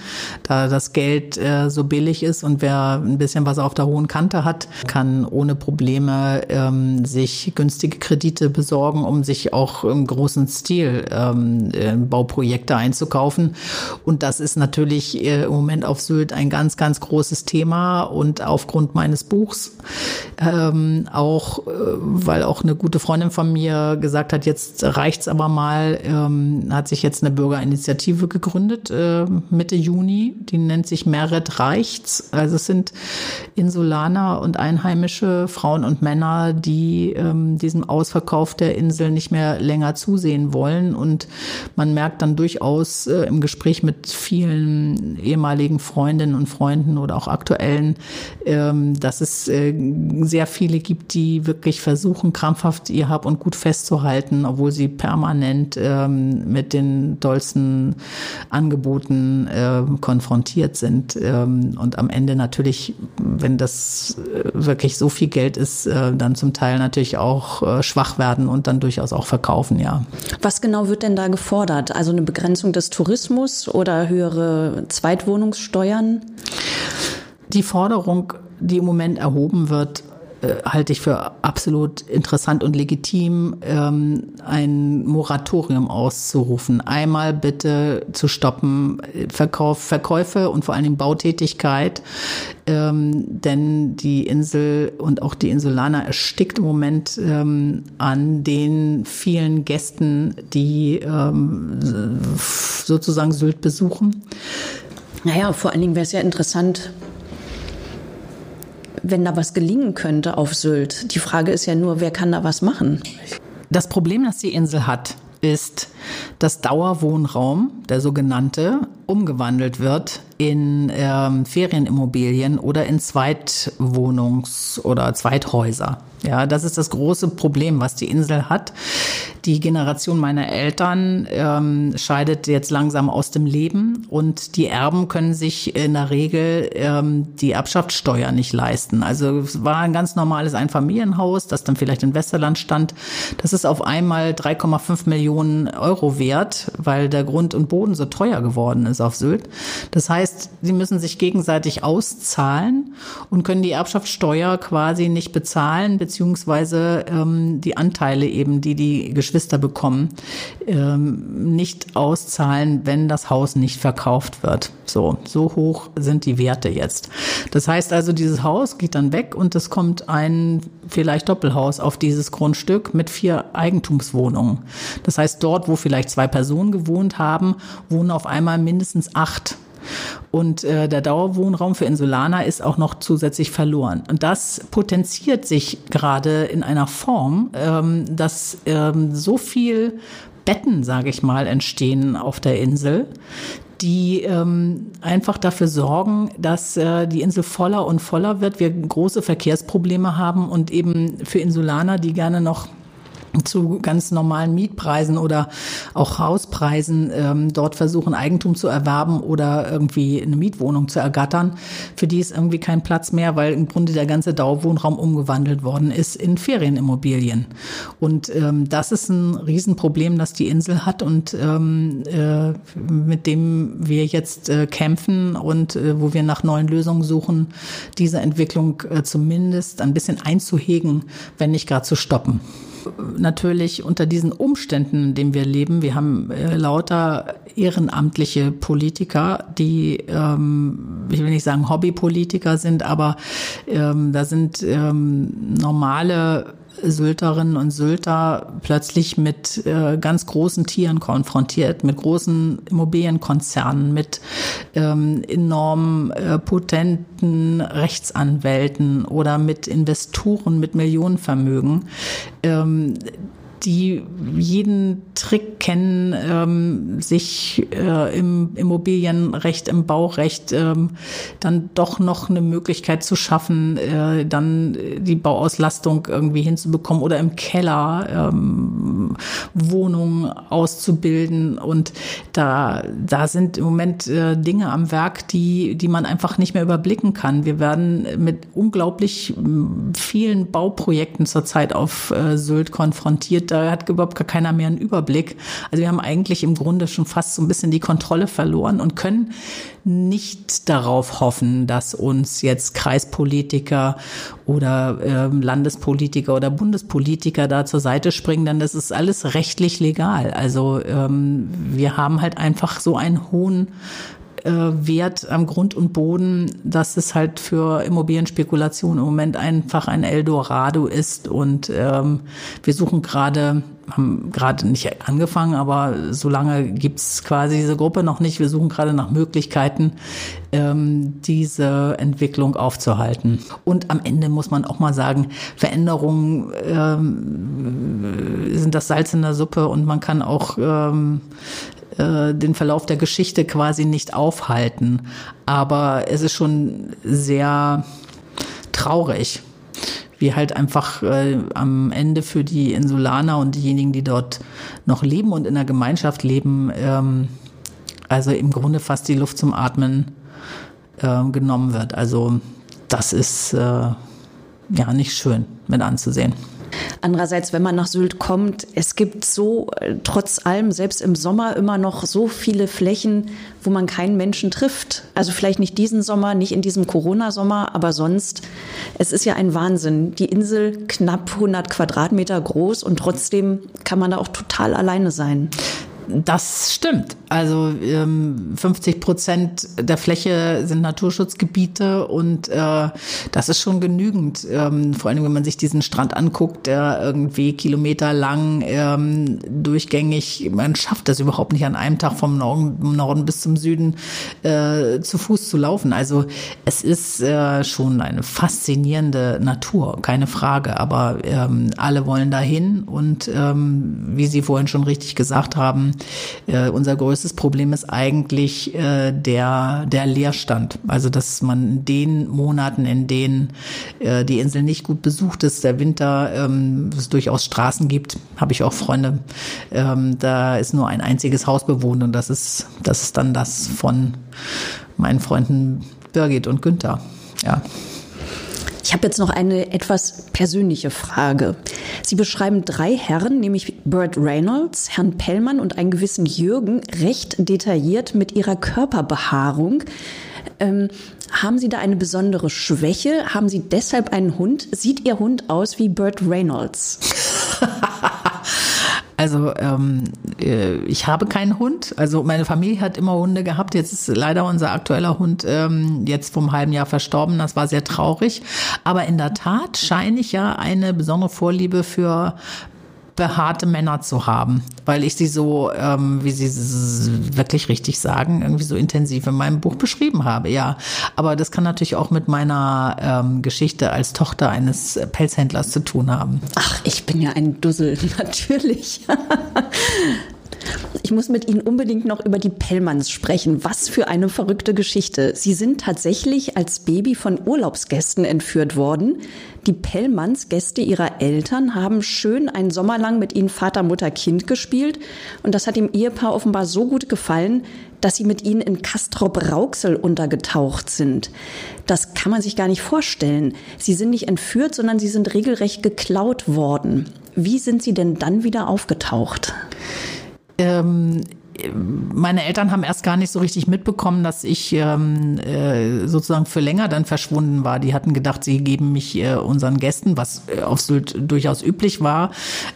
da das Geld äh, so billig ist und wer ein bisschen was auf der hohen Kante hat, kann ohne Probleme ähm, sich günstige Kredite besorgen, um sich auch im großen Stil ähm, äh, Bauprojekte einzukaufen. Und das ist natürlich äh, im Moment auf Sylt ein ganz, ganz großes Thema und aufgrund meines Buchs ähm, auch, äh, weil auch eine gute Freundin von mir gesagt hat, jetzt reicht's aber mal, ähm, hat sich jetzt eine Bürgerinitiative Initiative gegründet, äh, Mitte Juni. Die nennt sich Meret Reichts. Also es sind Insulaner und einheimische Frauen und Männer, die ähm, diesem Ausverkauf der Insel nicht mehr länger zusehen wollen. Und man merkt dann durchaus äh, im Gespräch mit vielen ehemaligen Freundinnen und Freunden oder auch aktuellen, ähm, dass es äh, sehr viele gibt, die wirklich versuchen, krampfhaft ihr Hab und Gut festzuhalten, obwohl sie permanent ähm, mit den dollsten Angeboten äh, konfrontiert sind. Ähm, und am Ende natürlich, wenn das äh, wirklich so viel Geld ist, äh, dann zum Teil natürlich auch äh, schwach werden und dann durchaus auch verkaufen, ja. Was genau wird denn da gefordert? Also eine Begrenzung des Tourismus oder höhere Zweitwohnungssteuern? Die Forderung, die im Moment erhoben wird, äh, halte ich für absolut interessant und legitim, ähm, ein Moratorium auszurufen. Einmal bitte zu stoppen Verkauf, Verkäufe und vor allen Dingen Bautätigkeit, ähm, denn die Insel und auch die Insulaner erstickt im Moment ähm, an den vielen Gästen, die ähm, sozusagen Sylt besuchen. Naja, vor allen Dingen wäre es ja interessant, wenn da was gelingen könnte auf Sylt. Die Frage ist ja nur, wer kann da was machen? Das Problem, das die Insel hat, ist, dass Dauerwohnraum, der sogenannte, umgewandelt wird in ähm, Ferienimmobilien oder in Zweitwohnungs- oder Zweithäuser. Ja, das ist das große Problem, was die Insel hat. Die Generation meiner Eltern ähm, scheidet jetzt langsam aus dem Leben und die Erben können sich in der Regel ähm, die Erbschaftssteuer nicht leisten. Also es war ein ganz normales Einfamilienhaus, das dann vielleicht in Westerland stand. Das ist auf einmal 3,5 Millionen Euro wert, weil der Grund und Boden so teuer geworden ist auf Sylt. Das heißt, sie müssen sich gegenseitig auszahlen und können die Erbschaftssteuer quasi nicht bezahlen, beziehungsweise ähm, die Anteile eben, die die Geschwister bekommen, ähm, nicht auszahlen, wenn das Haus nicht verkauft wird. So, so hoch sind die Werte jetzt. Das heißt also, dieses Haus geht dann weg und es kommt ein vielleicht Doppelhaus auf dieses Grundstück mit vier Eigentumswohnungen. Das heißt, dort, wo vielleicht zwei Personen gewohnt haben, wohnen auf einmal mindestens acht und äh, der Dauerwohnraum für Insulaner ist auch noch zusätzlich verloren. Und das potenziert sich gerade in einer Form, ähm, dass ähm, so viel Betten, sage ich mal, entstehen auf der Insel, die ähm, einfach dafür sorgen, dass äh, die Insel voller und voller wird, wir große Verkehrsprobleme haben und eben für Insulaner, die gerne noch zu ganz normalen Mietpreisen oder auch Hauspreisen ähm, dort versuchen, Eigentum zu erwerben oder irgendwie eine Mietwohnung zu ergattern. Für die ist irgendwie kein Platz mehr, weil im Grunde der ganze Dauerwohnraum umgewandelt worden ist in Ferienimmobilien. Und ähm, das ist ein Riesenproblem, das die Insel hat und ähm, äh, mit dem wir jetzt äh, kämpfen und äh, wo wir nach neuen Lösungen suchen, diese Entwicklung äh, zumindest ein bisschen einzuhegen, wenn nicht gar zu stoppen. Natürlich unter diesen Umständen, in denen wir leben, wir haben äh, lauter ehrenamtliche Politiker, die, ähm, ich will nicht sagen Hobbypolitiker sind, aber ähm, da sind ähm, normale Sylterinnen und Sylter plötzlich mit äh, ganz großen Tieren konfrontiert, mit großen Immobilienkonzernen, mit ähm, enorm äh, potenten Rechtsanwälten oder mit Investoren mit Millionenvermögen. Ähm, die jeden Trick kennen, ähm, sich äh, im Immobilienrecht, im Baurecht ähm, dann doch noch eine Möglichkeit zu schaffen, äh, dann die Bauauslastung irgendwie hinzubekommen oder im Keller ähm, Wohnungen auszubilden. Und da, da sind im Moment äh, Dinge am Werk, die, die man einfach nicht mehr überblicken kann. Wir werden mit unglaublich vielen Bauprojekten zurzeit auf äh, Sylt konfrontiert da hat überhaupt gar keiner mehr einen Überblick. Also wir haben eigentlich im Grunde schon fast so ein bisschen die Kontrolle verloren und können nicht darauf hoffen, dass uns jetzt Kreispolitiker oder äh, Landespolitiker oder Bundespolitiker da zur Seite springen, denn das ist alles rechtlich legal. Also ähm, wir haben halt einfach so einen hohen äh, Wert am Grund und Boden, dass es halt für Immobilienspekulation im Moment einfach ein Eldorado ist. Und ähm, wir suchen gerade, haben gerade nicht angefangen, aber so lange gibt's quasi diese Gruppe noch nicht. Wir suchen gerade nach Möglichkeiten, ähm, diese Entwicklung aufzuhalten. Und am Ende muss man auch mal sagen, Veränderungen ähm, sind das Salz in der Suppe und man kann auch ähm, äh, den Verlauf der Geschichte quasi nicht aufhalten. Aber es ist schon sehr traurig, wie halt einfach äh, am Ende für die Insulaner und diejenigen, die dort noch leben und in der Gemeinschaft leben, ähm, also im Grunde fast die Luft zum Atmen äh, genommen wird. Also das ist äh, ja nicht schön mit anzusehen. Andererseits, wenn man nach Sylt kommt, es gibt so äh, trotz allem, selbst im Sommer, immer noch so viele Flächen, wo man keinen Menschen trifft. Also vielleicht nicht diesen Sommer, nicht in diesem Corona-Sommer, aber sonst, es ist ja ein Wahnsinn. Die Insel knapp 100 Quadratmeter groß und trotzdem kann man da auch total alleine sein. Das stimmt. Also ähm, 50 Prozent der Fläche sind Naturschutzgebiete und äh, das ist schon genügend. Ähm, vor allem, wenn man sich diesen Strand anguckt, der irgendwie kilometerlang ähm, durchgängig, man schafft das überhaupt nicht an einem Tag vom Norden, Norden bis zum Süden äh, zu Fuß zu laufen. Also es ist äh, schon eine faszinierende Natur, keine Frage. Aber ähm, alle wollen dahin und ähm, wie Sie vorhin schon richtig gesagt haben, äh, unser größtes Problem ist eigentlich äh, der, der Leerstand. Also, dass man in den Monaten, in denen äh, die Insel nicht gut besucht ist, der Winter, ähm, es durchaus Straßen gibt, habe ich auch Freunde, ähm, da ist nur ein einziges Haus bewohnt und das ist, das ist dann das von meinen Freunden Birgit und Günther. Ja. Ich habe jetzt noch eine etwas persönliche Frage. Sie beschreiben drei Herren, nämlich Burt Reynolds, Herrn Pellmann und einen gewissen Jürgen, recht detailliert mit ihrer Körperbehaarung. Ähm, haben Sie da eine besondere Schwäche? Haben Sie deshalb einen Hund? Sieht Ihr Hund aus wie Burt Reynolds? <laughs> Also ähm, äh, ich habe keinen Hund. Also meine Familie hat immer Hunde gehabt. Jetzt ist leider unser aktueller Hund ähm, jetzt vom halben Jahr verstorben. Das war sehr traurig. Aber in der Tat scheine ich ja eine besondere Vorliebe für behaarte Männer zu haben, weil ich sie so, ähm, wie Sie wirklich richtig sagen, irgendwie so intensiv in meinem Buch beschrieben habe. Ja, aber das kann natürlich auch mit meiner ähm, Geschichte als Tochter eines Pelzhändlers zu tun haben. Ach, ich bin ja ein Dussel, <laughs> natürlich. Ich muss mit Ihnen unbedingt noch über die Pellmanns sprechen. Was für eine verrückte Geschichte. Sie sind tatsächlich als Baby von Urlaubsgästen entführt worden. Die Pellmanns, Gäste ihrer Eltern, haben schön einen Sommer lang mit ihnen Vater, Mutter, Kind gespielt. Und das hat dem Ehepaar offenbar so gut gefallen, dass sie mit ihnen in Kastrop-Rauxel untergetaucht sind. Das kann man sich gar nicht vorstellen. Sie sind nicht entführt, sondern sie sind regelrecht geklaut worden. Wie sind sie denn dann wieder aufgetaucht? Ähm, meine Eltern haben erst gar nicht so richtig mitbekommen, dass ich ähm, äh, sozusagen für länger dann verschwunden war. Die hatten gedacht, sie geben mich äh, unseren Gästen, was äh, auf Sylt durchaus üblich war.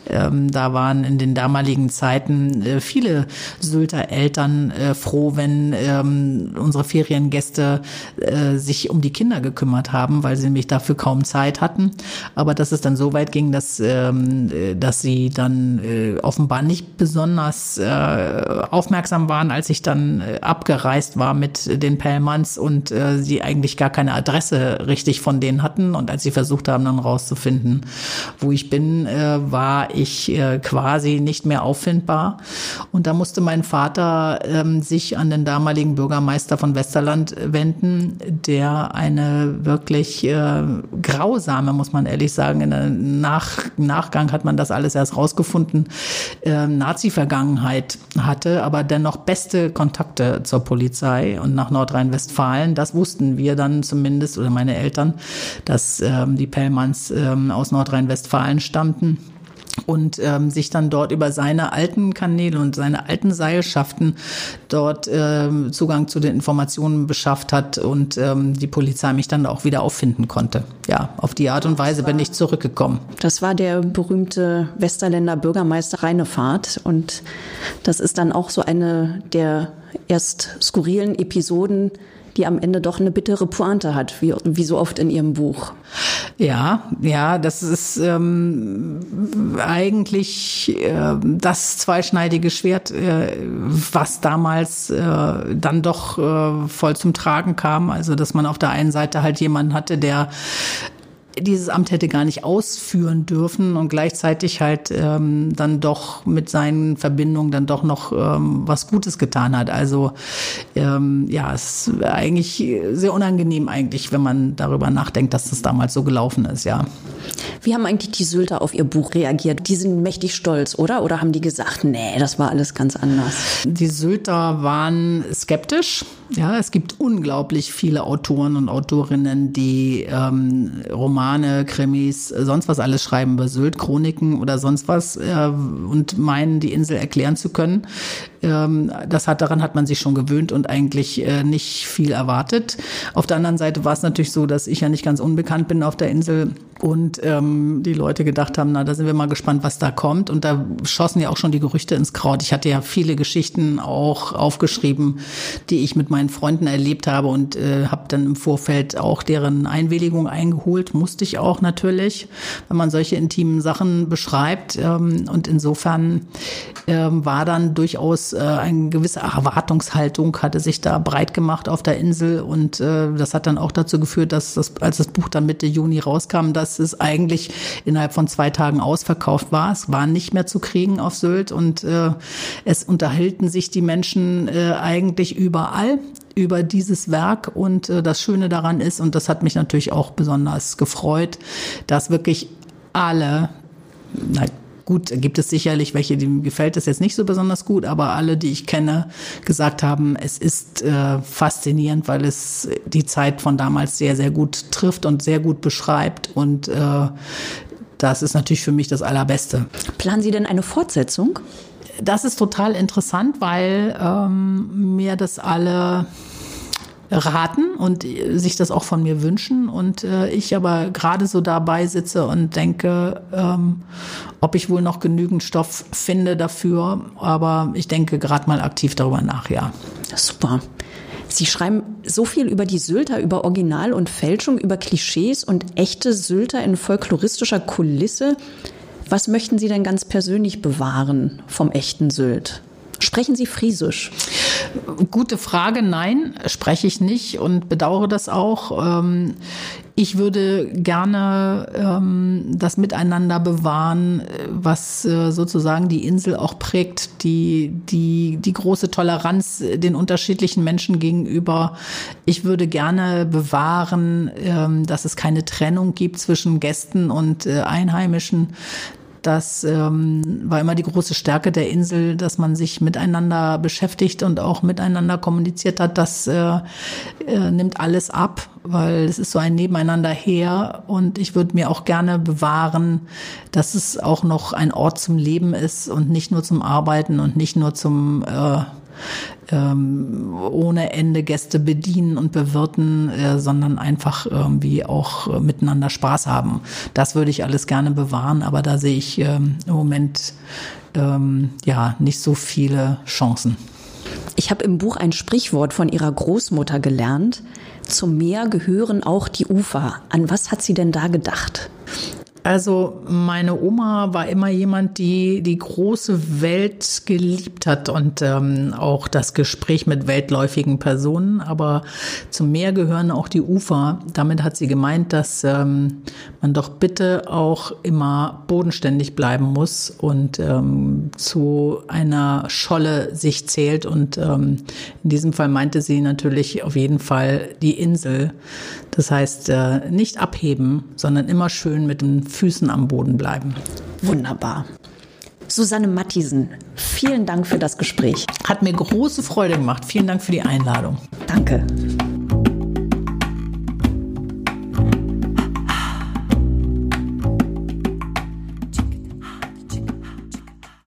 Ähm, da waren in den damaligen Zeiten äh, viele Sylter Eltern äh, froh, wenn ähm, unsere Feriengäste äh, sich um die Kinder gekümmert haben, weil sie nämlich dafür kaum Zeit hatten. Aber dass es dann so weit ging, dass, ähm, äh, dass sie dann äh, offenbar nicht besonders äh, aufmerksam waren, als ich dann äh, abgereist war mit den Pellmanns und äh, sie eigentlich gar keine Adresse richtig von denen hatten. Und als sie versucht haben, dann rauszufinden, wo ich bin, äh, war ich äh, quasi nicht mehr auffindbar. Und da musste mein Vater ähm, sich an den damaligen Bürgermeister von Westerland wenden, der eine wirklich äh, grausame, muss man ehrlich sagen, in der Nach Nachgang hat man das alles erst rausgefunden, äh, Nazi-Vergangenheit hatte, aber dennoch beste Kontakte zur Polizei und nach Nordrhein-Westfalen. Das wussten wir dann zumindest oder meine Eltern, dass ähm, die Pellmanns ähm, aus Nordrhein-Westfalen stammten und ähm, sich dann dort über seine alten Kanäle und seine alten Seilschaften dort ähm, Zugang zu den Informationen beschafft hat und ähm, die Polizei mich dann auch wieder auffinden konnte. Ja, auf die Art und Weise bin ich zurückgekommen. Das war der berühmte Westerländer Bürgermeister Reinefahrt und das ist dann auch so eine der erst skurrilen Episoden, die am Ende doch eine bittere Pointe hat, wie, wie so oft in Ihrem Buch. Ja, ja, das ist ähm, eigentlich äh, das zweischneidige Schwert, äh, was damals äh, dann doch äh, voll zum Tragen kam. Also, dass man auf der einen Seite halt jemanden hatte, der dieses Amt hätte gar nicht ausführen dürfen und gleichzeitig halt ähm, dann doch mit seinen Verbindungen dann doch noch ähm, was Gutes getan hat. Also ähm, ja, es ist eigentlich sehr unangenehm eigentlich, wenn man darüber nachdenkt, dass das damals so gelaufen ist, ja. Wie haben eigentlich die Sylter auf ihr Buch reagiert? Die sind mächtig stolz, oder? Oder haben die gesagt, nee, das war alles ganz anders? Die Sylter waren skeptisch. Ja, es gibt unglaublich viele Autoren und Autorinnen, die ähm, Romane, Krimis, sonst was alles schreiben über Sylt, Chroniken oder sonst was äh, und meinen, die Insel erklären zu können. Ähm, das hat, daran hat man sich schon gewöhnt und eigentlich äh, nicht viel erwartet. Auf der anderen Seite war es natürlich so, dass ich ja nicht ganz unbekannt bin auf der Insel und ähm, die Leute gedacht haben, na, da sind wir mal gespannt, was da kommt. Und da schossen ja auch schon die Gerüchte ins Kraut. Ich hatte ja viele Geschichten auch aufgeschrieben, die ich mit meinen Freunden erlebt habe und äh, habe dann im Vorfeld auch deren Einwilligung eingeholt. Musste ich auch natürlich, wenn man solche intimen Sachen beschreibt. Ähm, und insofern ähm, war dann durchaus äh, eine gewisse Erwartungshaltung, hatte sich da breit gemacht auf der Insel. Und äh, das hat dann auch dazu geführt, dass das, als das Buch dann Mitte Juni rauskam, dass es eigentlich innerhalb von zwei Tagen ausverkauft war. Es war nicht mehr zu kriegen auf Sylt und äh, es unterhielten sich die Menschen äh, eigentlich überall über dieses Werk und äh, das Schöne daran ist, und das hat mich natürlich auch besonders gefreut, dass wirklich alle, na, Gut, gibt es sicherlich welche, denen gefällt es jetzt nicht so besonders gut, aber alle, die ich kenne, gesagt haben, es ist äh, faszinierend, weil es die Zeit von damals sehr, sehr gut trifft und sehr gut beschreibt. Und äh, das ist natürlich für mich das Allerbeste. Planen Sie denn eine Fortsetzung? Das ist total interessant, weil ähm, mir das alle raten und sich das auch von mir wünschen. Und äh, ich aber gerade so dabei sitze und denke, ähm, ob ich wohl noch genügend Stoff finde dafür. Aber ich denke gerade mal aktiv darüber nach, ja. Super. Sie schreiben so viel über die Sylter, über Original und Fälschung, über Klischees und echte Sylter in folkloristischer Kulisse. Was möchten Sie denn ganz persönlich bewahren vom echten Sylt? Sprechen Sie Friesisch? Gute Frage. Nein, spreche ich nicht und bedauere das auch. Ähm, ich würde gerne ähm, das Miteinander bewahren, was äh, sozusagen die Insel auch prägt, die, die, die große Toleranz den unterschiedlichen Menschen gegenüber. Ich würde gerne bewahren, ähm, dass es keine Trennung gibt zwischen Gästen und äh, Einheimischen, Das ähm, war immer die große Stärke der Insel, dass man sich miteinander beschäftigt und auch miteinander kommuniziert hat. Das äh, äh, nimmt alles ab, weil es ist so ein Nebeneinander her. Und ich würde mir auch gerne bewahren, dass es auch noch ein Ort zum Leben ist und nicht nur zum Arbeiten und nicht nur zum äh, ähm, ohne Ende Gäste bedienen und bewirten, äh, sondern einfach irgendwie auch äh, miteinander Spaß haben. Das würde ich alles gerne bewahren, aber da sehe ich ähm, im Moment ähm, ja nicht so viele Chancen. Ich habe im Buch ein Sprichwort von ihrer Großmutter gelernt. Zum Meer gehören auch die Ufer. An was hat sie denn da gedacht? Also meine Oma war immer jemand, die die große Welt geliebt hat und ähm, auch das Gespräch mit weltläufigen Personen. Aber zum Meer gehören auch die Ufer. Damit hat sie gemeint, dass ähm, man doch bitte auch immer bodenständig bleiben muss und ähm, zu einer Scholle sich zählt. Und ähm, in diesem Fall meinte sie natürlich auf jeden Fall die Insel. Das heißt, äh, nicht abheben, sondern immer schön mit den Füßen am Boden bleiben. Wunderbar. Susanne Mattisen, vielen Dank für das Gespräch. Hat mir große Freude gemacht. Vielen Dank für die Einladung. Danke.